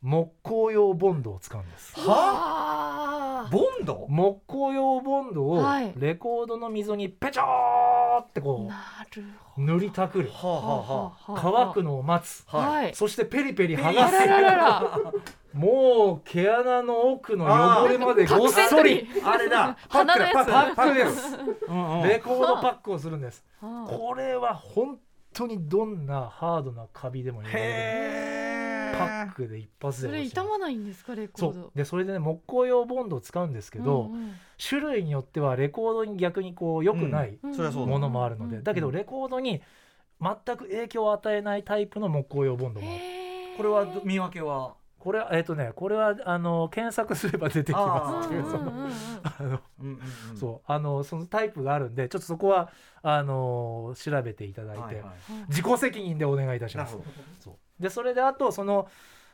木工用ボンドを使うんです。うんはボンド？木工用ボンドをはい。レコードの溝にペチョーってこう塗りたくる。はあはあは乾くのを待つ。あはい。はいそしてペリペリ剥あがすもう毛穴の奥の汚れまでごっ角そり。あれだ。*laughs* パックだ。パックです *laughs* レコードパックをするんです。はあこれは本当にどんなハードなカビでも汚れる。へえパックで一発でそれ傷まないんですか？レコード。でそれでね木工用ボンドを使うんですけど、うんうん。種類によってはレコードに逆にこう良くないものもあるので、うんだけどレコードに全く影響を与えないタイプの木工用ボンドもある。これは見分けは？これはえっ、とねこれはあの検索すれば出てきます。っていうそのうあのうんうんうん。そう。あのそのタイプがあるんでちょっとそこはあの調べていただいて、はいはい。自己責任でお願いいたします。そう。でそれであとその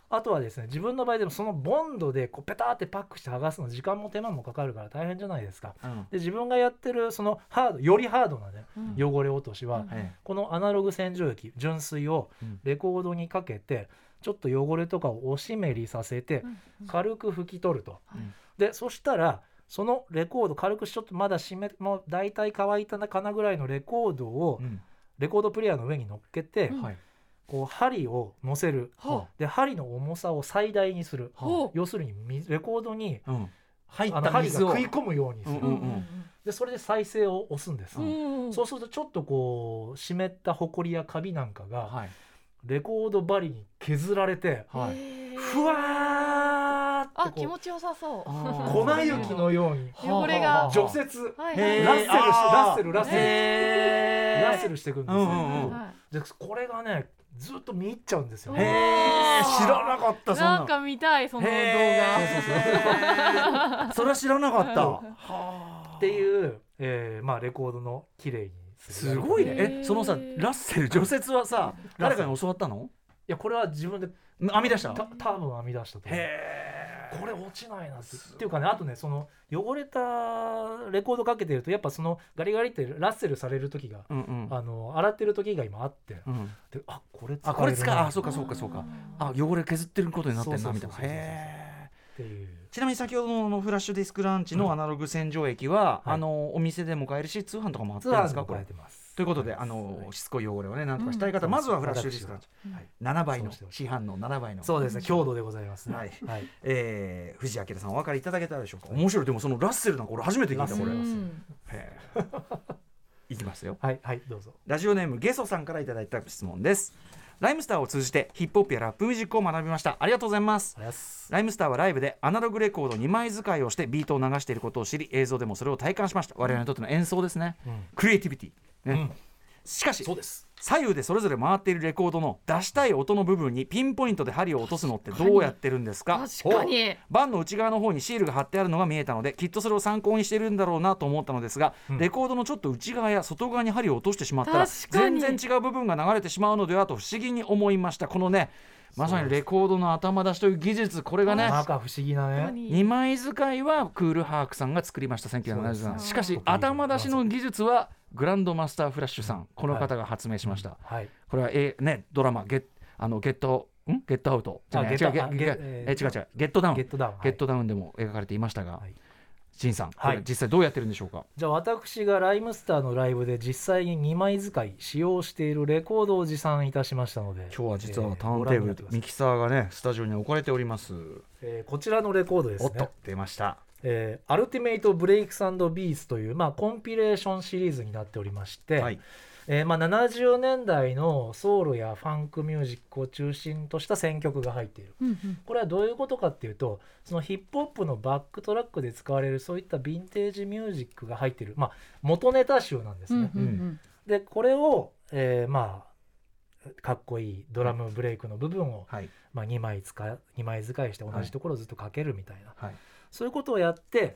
あとはですね自分の場合でもそのボンドでこうペターってパックして剥がすの時間も手間もかかるから大変じゃないですか。うん。で自分がやってるそのハードよりハードなねうん。汚れ落としは、うん。えこのアナログ洗浄液純水をうん。レコードにかけてちょっと汚れとかをおしめりさせてうんうん。軽く拭き取ると。はい。でそしたらそのレコード軽くちょっとまだ湿めもう大体乾いたかなぐらいのレコードをうん。レコードプレーヤーの上に乗っけて、うんはい。こう針を乗せる。はで針の重さを最大にする。あほう。要するにみレコードにうん。入っあの針が食い込むようにする、うんうんでそれで再生を押すんです、うんそうするとちょっとこう湿ったホコリやカビなんかがはいレコード針に削られてはい。ふわーってこうあ気持ちよさそう。粉雪のように。汚れが。除雪。ラッセルしラッセルラッセル。ラッセルしていくんですよ、うんうんうん。はでこれがねずっと見入っちゃうんですよ。知らなかったそんなんか見たいその動画。*laughs* それは知らなかった。はあっていう、えーまあ、レコードの綺麗にすごいね。えそのさラッセル除雪はさ誰かに教わったの？いやこれは自分で編み出したた多分編み出したと思う。へこれ落ちないなって。いうかねあとねその汚れたレコードかけてるとやっぱそのガリガリってラッセルされる時が、うんうん。あの洗ってる時が今あって。うん。であこれ使あこれ使うあそうっかそうかそうか。ああ汚れ削ってることになってんなみたいな。へー。ていうちなみに先ほどのフラッシュディスクランチのアナログ洗浄液は、はい。あのお店でも買えるし通販とかもあってツアーでもるんですかこれ。変えてます。ということで、はいあのはいしつこい汚れをねなんとかしたい方、うんまずはフラッシュディスクランチ、うんはい。7倍の市販の7倍の。そうですね。強度でございますね。はい。はい。えー藤井明さんお分かりいただけたでしょうか？面白いでもそのラッセルなんか俺初めて聞いた。これラッセルうん。へー。*laughs* いきますよ。はいはいどうぞ。ラジオネームゲソさんからいただいた質問ですライムスターを通じてヒップホップやラップミュージックを学びました。ありがとうございます。ライムスターはライブでアナログレコード2枚使いをしてビートを流していることを知り映像でもそれを体感しました。我々にとっての演奏ですね、うん。クリエイティビティ、ね。うん。しかしそうです左右でそれぞれ回っているレコードの出したい音の部分にピンポイントで針を落とすのってどうやってるんですか？確かに。バンの内側の方にシールが貼ってあるのが見えたのできっとそれを参考にしてるんだろうなと思ったのですが、うん。レコードのちょっと内側や外側に針を落としてしまったら確かに。全然違う部分が流れてしまうのではと不思議に思いました。このねまさにレコードの頭出しという技術これがねなんか不思議なね。2枚使いはクールハークさんが作りました1970そう年しかし頭出しの技術はグランドマスターフラッシュさんこの方が発明しました、はい。これは、えーね、ドラマゲッあのゲットん？ゲットアウト？じゃ違う違う違う。ゲットダウン。ゲットダウン。はい。ゲットダウンでも描かれていましたが、はい。ジンさん、こはい。れ実際どうやってるんでしょうか？じゃあ私がライムスターのライブで実際に2枚使い使用しているレコードを持参いたしましたので。今日は実はえーターンテーブル、ご覧になってくださいミキサーがねスタジオに置かれております。えーこちらのレコードですおっとね出ました。えーアルティメイト・ブレイクスビーツという、まあ、コンピレーションシリーズになっておりまして、はい。えーまあ、70年代のソウルやファンクミュージックを中心とした選曲が入っているうんうんこれはどういうことかっていうとそのヒップホップのバックトラックで使われるそういったヴィンテージミュージックが入っている、まあ、元ネタ集なんですね。うんうんでこれを、えーまあかっこいいドラムブレイクの部分を、はい。まあ、2枚使い2枚使いして同じところをずっとかけるみたいな、はい。そういうことをやって、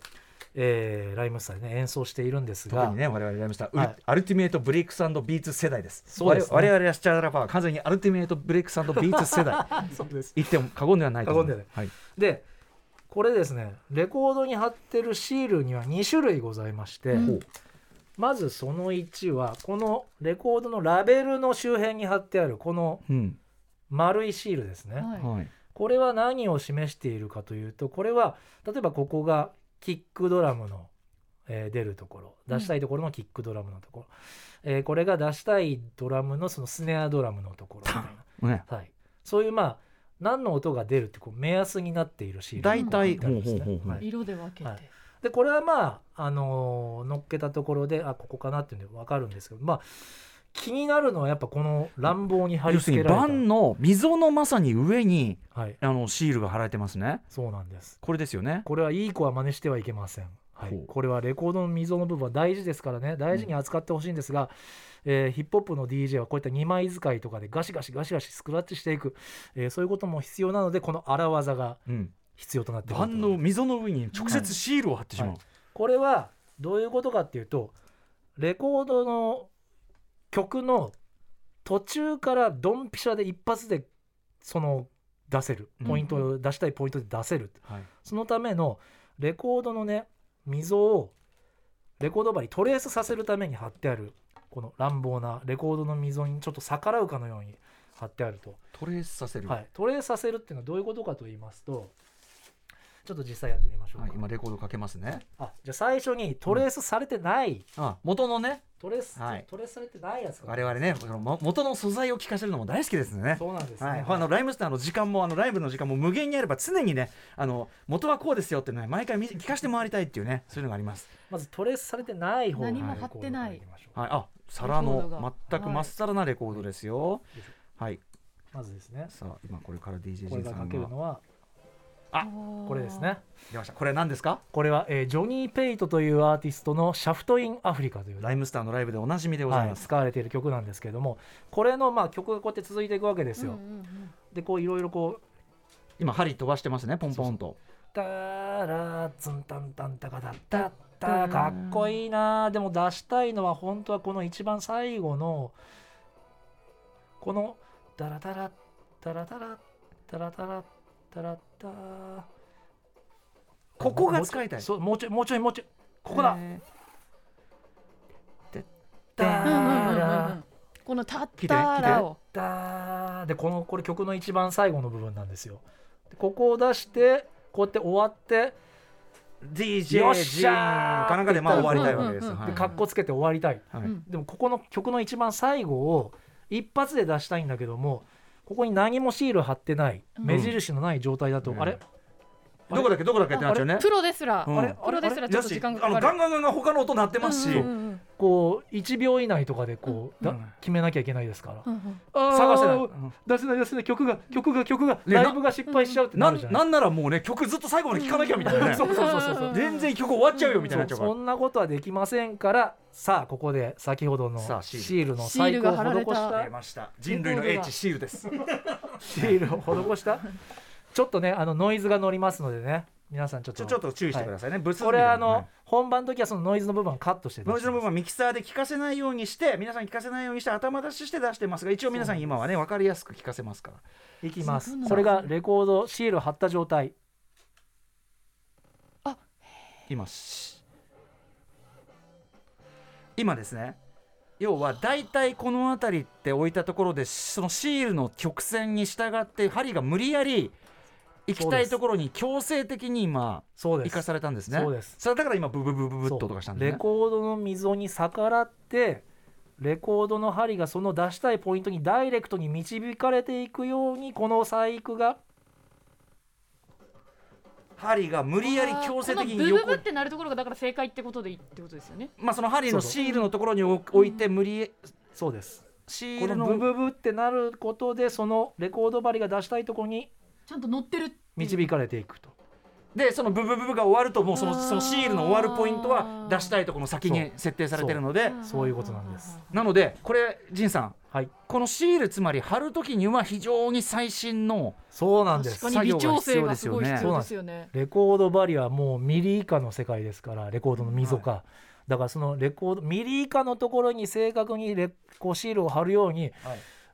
えーライムスターでね演奏しているんですが特にね我々やりました、はいアルティメイトブレイクスビーツ世代です。そうですね我々我々はスチャダラパーは完全にアルティメイトブレイクスビーツ世代 *laughs* そうです言っても過言ではないと思う。過言ではい。でこれですねレコードに貼ってるシールには2種類ございまして、うんまずその1はこのレコードのラベルの周辺に貼ってあるこのうん。丸いシールですね、はいはい。これは何を示しているかというとこれは例えばここがキックドラムの、えー出るところ出したいところのキックドラムのところ、えーこれが出したいドラムのそのスネアドラムのところ。みたいね。な、はい、そういうまあ何の音が出るってこう目安になっているシール大ん色で分けて、はい。でこれはまあ、あのー乗っけたところであここかなっていうので分かるんですけどまあ気になるのはやっぱこの乱暴に貼り付けられた。盤の溝のまさに上にはい。あのシールが貼られてますね。そうなんです。これですよね。これはいい子は真似してはいけません、はい。これはレコードの溝の部分は大事ですからね。大事に扱ってほしいんですが、えーヒップホップの DJ はこういった2枚使いとかでガシガシガシガシスクラッチしていく、えーそういうことも必要なのでこの荒技がうん。必要となってくると盤の溝の上に直接シールを貼ってしまう。はい。これはどういうことかっていうとレコードの曲の途中からドンピシャで一発でその出せる。ポイントを出したいポイントで出せる、はい。そのためのレコードのね溝をレコード針にトレースさせるために貼ってあるこの乱暴なレコードの溝にちょっと逆らうかのように貼ってあると、トレースさせる。はい、トレースさせるっていうのはどういうことかと言いますとちょっと実際やってみましょうか、はい、今レコードかけますね。あじゃあ最初にトレースされてない、あ、元のね、トレース、はい。トレースされてないやつが我々ね、このも元の素材を聞かせるのも大好きですね。そうなんですね、はい、あのライムスターの時間もあのライブの時間も無限にあれば常にねあの元はこうですよってね毎回み聞かせて回りたいっていうねそういうのがあります。まずトレースされてない方何も貼ってない。はい、あ皿の全くまっさらなレコードですよ。はい、まずですね。さあ今これから DJ これがかジンさんがけるのはあこれですね出ました。これ何ですか？これは、えージョニー・ペイトというアーティストの「シャフト・イン・アフリカ」という、ライムスターのライブでおなじみでございはい、ます。使われている曲なんですけれどもこれのまあ曲がこうやって続いていくわけですよ。うんうんうんでこういろいろこう今針飛ばしてますねポンポンと。「タラツンタンタンタカタッタッタ」かっこいいなでも出したいのは本当はこの一番最後のこの「タラタラタラタラタラタラタラタ」ここが使いたい。そうもうちょいもうちょいもうちょい。ここだ。えタうんうんうんうラんこのタッ聞いてタラを。でこのこれ曲の一番最後の部分なんですよ。でここを出してこうやって終わってー DJ よっジンしゃーかなんかでまあ終わりたいわけです。でかっこつけて終わりたい。はい。うんでもここの曲の一番最後を一発で出したいんだけどもここに何もシール貼ってないうん。目印のない状態だと、うん。あれ？どこだっけ？どこだっけってなっちゃうね。プロですら、うん。あれ？プロですらちょっと時間がかかる。あのガンガンガンガン他の音鳴ってますし、うんうんうんこう1秒以内とかでこう、だうん。決めなきゃいけないですから、うんうん。探せない。あー出せない出せない。曲が曲が曲がねライブが失敗しちゃうってななるじゃないんなんならもうね曲ずっと最後まで聴かなきゃみたいなね。そうそうそうそう全然曲終わっちゃうよみたいになっちゃうから。そんなことはできませんからさあここで先ほどのシール。のシール最高をが貼られた。施した。人類の英知シールです。シールを施したちょっとねあのノイズが乗りますのでね。皆さんちょっと。ちょちょっと注意してくださいね、ブツこれあの、はい。本番の時はそのノイズの部分はカットしてノイズの部分は出ミキサーで聞かせないようにして皆さん聞かせないようにして頭出しして出してますが一応皆さん今はね分かりやすく聞かせますから。いきます。これがレコードシール貼った状態。今し今ですね。要は大体この辺りって置いたところでそのシールの曲線に従って針が無理やり行きたいところに強制的に今生かされたんですね。そうです。それだから今ブブブブブっとそう音がしたんですねレコードの溝に逆らってレコードの針がその出したいポイントにダイレクトに導かれていくようにこの細工が針が無理やり強制的にこのブブってなるところがだから正解ってことでいいってことですよねまあその針のシールのところに置置いて無理そうですシールのブブブってなることでそのレコード針が出したいところにちゃんと乗ってる導かれていくと。でそのブブブブが終わるともうそのそのシールの終わるポイントは出したいところの先に設定されてるので。そう。いうことなんです。なのでこれ仁さんはい。このシールつまり貼る時には非常に最新のそうなんです。確かに微調整がすごい必要ですよね。レコード針はもうミリ以下の世界ですからレコードの溝か、だからそのレコードミリ以下のところに正確にレこうシールを貼るように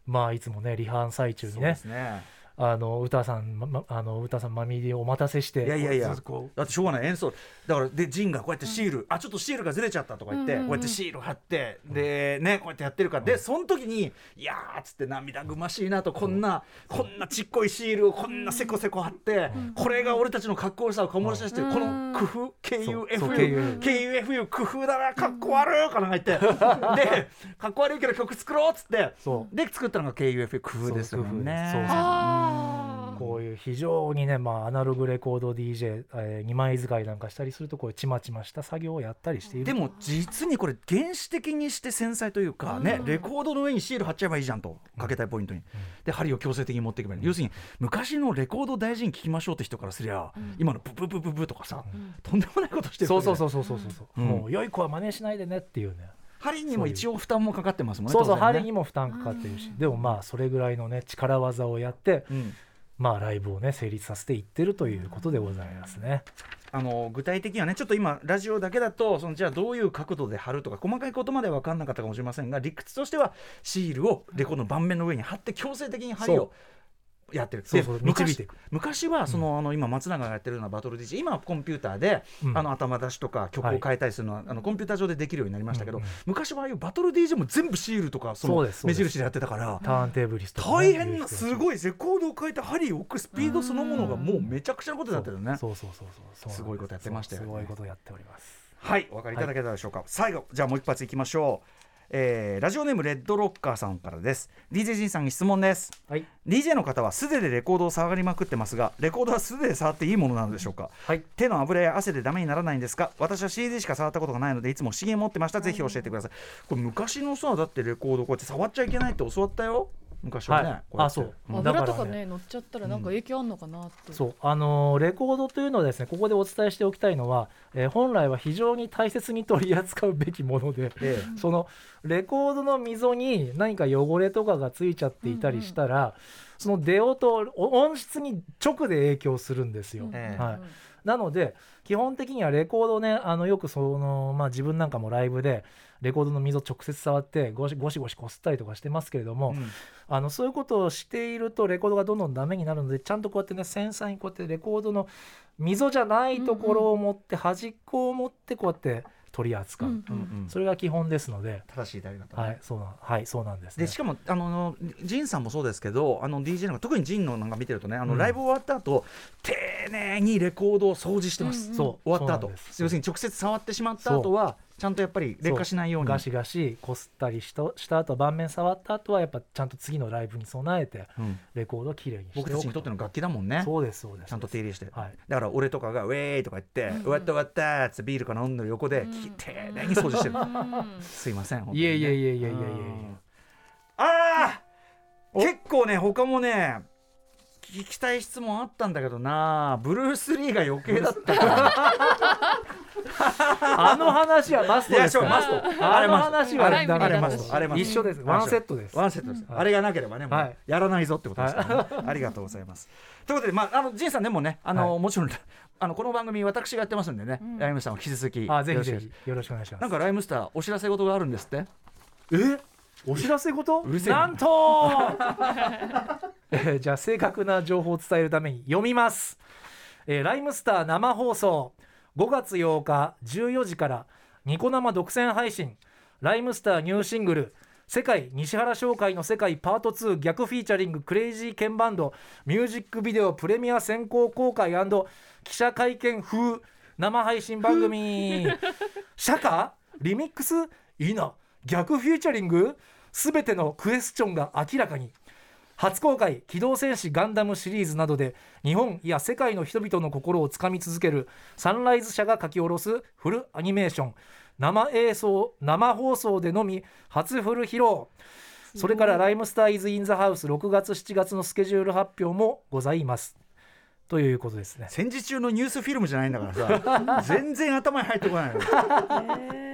まあいつもねリハン最中にそうでねすねあの歌さん、ままあの歌さんまみりをお待たせして。いやいやいや。だってしょうがない。演奏。だからでジンがこうやってシール、あちょっとシールがずれちゃったとか言って、うん。うんうんこうやってシール貼ってでねこうやってやってるから、でその時にいやーっつって涙ぐましいなと。こんな、こんなちっこいシールをこんなせこせこ貼って、これが俺たちのかっこよさを醸し出してる、うん。この工夫 KUFU KUFU 工夫だなかっこ悪いかなんか言って。*laughs* でかっこ悪いけど曲作ろうっつって。で作ったのが KUFU 工夫ですよね。ですそうこういう非常にね、まあ、アナログレコード DJ、えー、2枚使いなんかしたりするとこうちまちました作業をやったりしている。でも実にこれ原始的にして繊細というかね、うん。レコードの上にシール貼っちゃえばいいじゃんとかけたいポイントに、で針を強制的に持っていけばいい、要するに昔のレコード大事に聞きましょうって人からすりゃ、今のブブブブブとかさ、とんでもないことしてるそうそううそうそうそうそう、うん。もう良い子は真似しないでねっていうね針にも一応負担もかかってますもんねそうそう、針にも負担かかってるし、でもまあそれぐらいのね力技をやって、うん。まあライブをね成立させていってるということでございますね。あの具体的にはねちょっと今ラジオだけだとそのじゃあどういう角度で貼るとか細かいことまでは分かんなかったかもしれませんが理屈としてはシールをレコードの盤面の上に貼って強制的に針をやってる。そうそう導いていく。昔はその、あの今松永がやってるようなバトル DJ 今はコンピューターで、うん。あの頭出しとか曲を変えたりするのは、あのコンピューター上でできるようになりましたけど、うんうん。昔はああいうバトル DJ も全部シールとかその目印でやってたからターンテーブリストね、大変なすいごいレコードを変えて針を置くスピードそのものがもうめちゃくちゃなことになってるよね。そう。そうそうそうすごいことやってましたよね。すごいことやっております。はい、お分かりいただけたでしょうか。最後、じゃあもう一発いきましょう。えーラジオネームレッドロッカーさんからです。DJ ジンさんに質問です。はい。DJ の方は素手でレコードを触りまくってますがレコードは素手で触っていいものなのでしょうか？はい。手の油や汗でダメにならないんですか？私は CD しか触ったことがないのでいつも不思議に持ってました。ぜひ教えてください。これ昔のさだってレコードこうやって触っちゃいけないって教わったよ昔はね、はい。こやって。あそう。うん油とかね乗っちゃったらなんか影響あんのかなって、そう。あのーレコードというのはですねここでお伝えしておきたいのは、えー本来は非常に大切に取り扱うべきもので、えそのレコードの溝に何か汚れとかがついちゃっていたりしたら、その出音お音質に直で影響するんですよ。ええ。はい。なので基本的にはレコードねあのよくその、まあ、自分なんかもライブでレコードの溝直接触ってゴシゴシゴシこすったりとかしてますけれども、うん。あのそういうことをしているとレコードがどんどんダメになるのでちゃんとこうやってね繊細にこうやってレコードの溝じゃないところを持って、端っこを持ってこうやって取り扱う、うんうんうん。それが基本ですので、正しいやり方ねはいそうなんはいそうなんです、ね。でしかもあのジンさんもそうですけどあの DJ の特にジンのなんか見てるとねあの、うん。ライブ終わった後丁寧にレコードを掃除してます、うんうん。そう。終わった後。要するに直接触ってしまった後はちゃんとやっぱり劣化しないように。ガシガシこすったりしとした後盤面触った後はやっぱちゃんと次のライブに備えてうん。レコードをきれいにしておく僕たちにとっての楽器だもんね。そうですそうです。ちゃんと手入れして、はい。だから俺とかが「ウェーイ!」とか言って「終わった終わった!」っつってビールか飲んでる横で、丁寧に掃除してるうんすいません本当にいねえいえいえいえいえいえ。いうん。えあー！お結構ね他もね聞きたい質問あったんだけどな。ブルース・リーが余計だった *laughs* あの話はマストですマスト。あの話はあれマスト。あれマスト。一緒です。ワンセットです。ワンセットです、はいあれがなければねやらないぞってことですからね、*laughs* ありがとうございます。ということでまああの仁さんでもねあの、はい。もちろん *laughs* あのこの番組私がやってますんでね、うん。ライムスターも引き続きあぜひよろしくぜひよろしくお願いします。なんかライムスターお知らせ事があるんですって？え？お知らせ事うるせえな。なんと、*laughs* えーじゃあ正確な情報を伝えるために読みます、えーライムスター生放送。5月8日14時からニコ生独占配信。ライムスターニューシングル。世界西原商会の世界パート2逆フィーチャリング。クレイジーケンバンド。ミュージックビデオプレミア先行公開記者会見風。生配信番組。*laughs* 釈迦リミックス？いいな。逆フューチャリング？すべてのクエスチョンが明らかに。初公開「機動戦士ガンダム」シリーズなどで日本いや世界の人々の心をつかみ続けるサンライズ社が書き下ろすフルアニメーション。生映像生放送でのみ初フル披露。それから「ライムスターイズ・イン・ザ・ハウス」6月7月のスケジュール発表もございますということですね。戦時中のニュースフィルムじゃないんだからさ *laughs* 全然頭に入ってこないの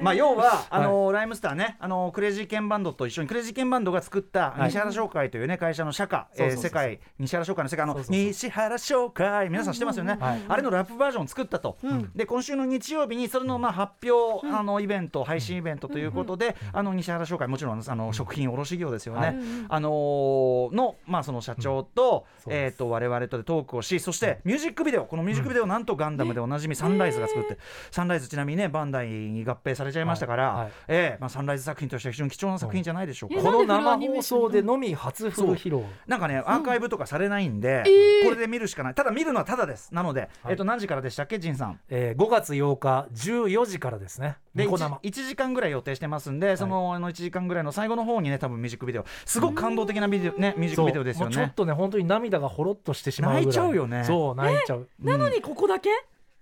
まあ要はあの、ライムスターねあのクレイジーケンバンドと一緒にクレイジーケンバンドが作ったはい。西原商会というね会社の社歌、えー世界西原商会の世界あの西原商会皆さん知ってますよね、はい。あれのラップバージョンを作ったと、で今週の日曜日にそれのまあ発表、あのイベント配信イベントということで、あの西原商会もちろんあの食品卸業ですよね、はい。あのーのまあその社長と、そうです。えっ、と我々とでトークをしそしてミュージックビデオこのミュージックビデオなんとガンダムでおなじみサンライズが作って、サンライズちなみにねバンダイに合併されちゃいましたから、ええまあ、サンライズ作品としては非常に貴重な作品じゃないでしょう。か。えこの生放送でのみ初フル披露。なんかねアーカイブとかされないんで、これで見るしかない。ただ見るのはただです。なので、はい。えっと何時からでしたっけ仁さん？えー5月8日14時からですね。でニコ 1, 生。時間ぐらい予定してますんで、そのあの1時間ぐらいの最後の方にね多分ミュージックビデオすごく感動的なビデオねミュージックビデオですよね。ちょっとね本当に涙がほろっとしてしまうぐらい。泣いちゃうよねそう泣いちゃう、なのにここだけ？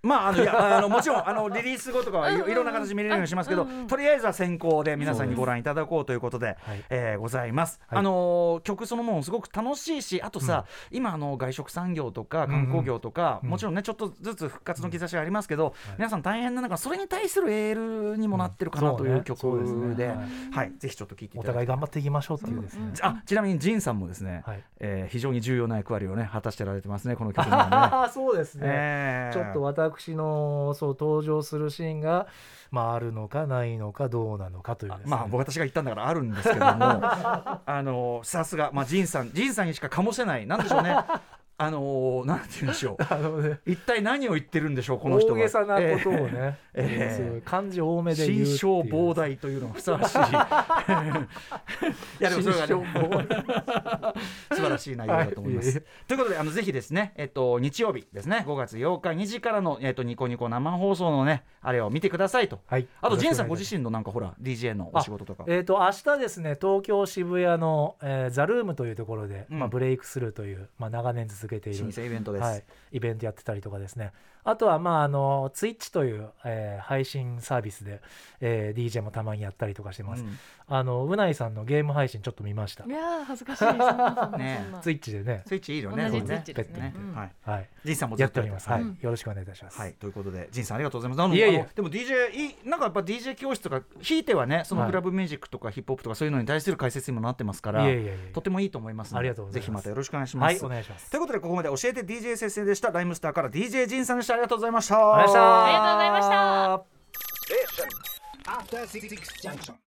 まああのいやあのもちろんあのリリース後とかはいろんな形で見れるようにしますけど、とりあえずは先行で皆さんにご覧いただこうということで、はい。えーございます。はい。あのー曲そのものすごく楽しいし、あとさ、今あの外食産業とか観光業とか、うん。もちろんねちょっとずつ復活の兆しがありますけど、皆さん大変な中それに対するエールにもなってるかなという曲で、ね。はい。ぜひちょっと聞いていお。互い頑張っていきましょうっていうですね、あちなみにジンさんもですね、はい。えー非常に重要な役割をね果たしてられてますねこの曲にはね。*laughs* そうですね、えー。ちょっと私のそう登場するシーンが、まあ、あるのかないのかどうなのかというね、まあ私が言ったんだからあるんですけども *laughs* あのさすがまあ仁さん仁さんにしか醸せないなんでしょうねあのなんて言うんでしょう。*laughs* ね。一体何を言ってるんでしょうこの人は。大げさなことをね、ええ。すごい漢字多めで言う心象膨大というのがふさわしい。*laughs* いやでもそれが、心ね、素晴らしい内容だと思います。はい。ということであのぜひですね、えっと、日曜日ですね5月8日2時からの、えっと、ニコニコ生放送のねあれを見てくださいと。はい。あとジンさんご自身のなんかほら DJ のお仕事とか。えー、と明日ですね東京渋谷の、えーザルームというところで、うん。まあ、ブレイクスルーという、まあ、長年続けている老舗イベントです。はい、イベントやってたりとかですね。あとはまああのツイッチという、えー配信サービスで、えー DJ もたまにやったりとかしてます、うん。あのうないさんのゲーム配信ちょっと見ました。いやー恥ずかしいね。ツイッチでね。スイッチいいよね。同じツイッチですね。うん。はい。はい。ジンさんもやっております、はい。うん。よろしくお願いいたします、はい、ということで、ジンさんありがとうございます。いえいえ。あのでも DJ いいなんかやっぱ DJ 教室とかひいてはね、そのはい。クラブミュージックとかヒップホップとかそういうのに対する解説にもなってますから、とてもいいと思いますので、ありがとうございます。ぜひまたよろしくお願いします。はいお願いします。ということでここまで教えて DJ 先生でしたライムスターから DJ ジンさんでした。ありがとうございました。ありがとうございました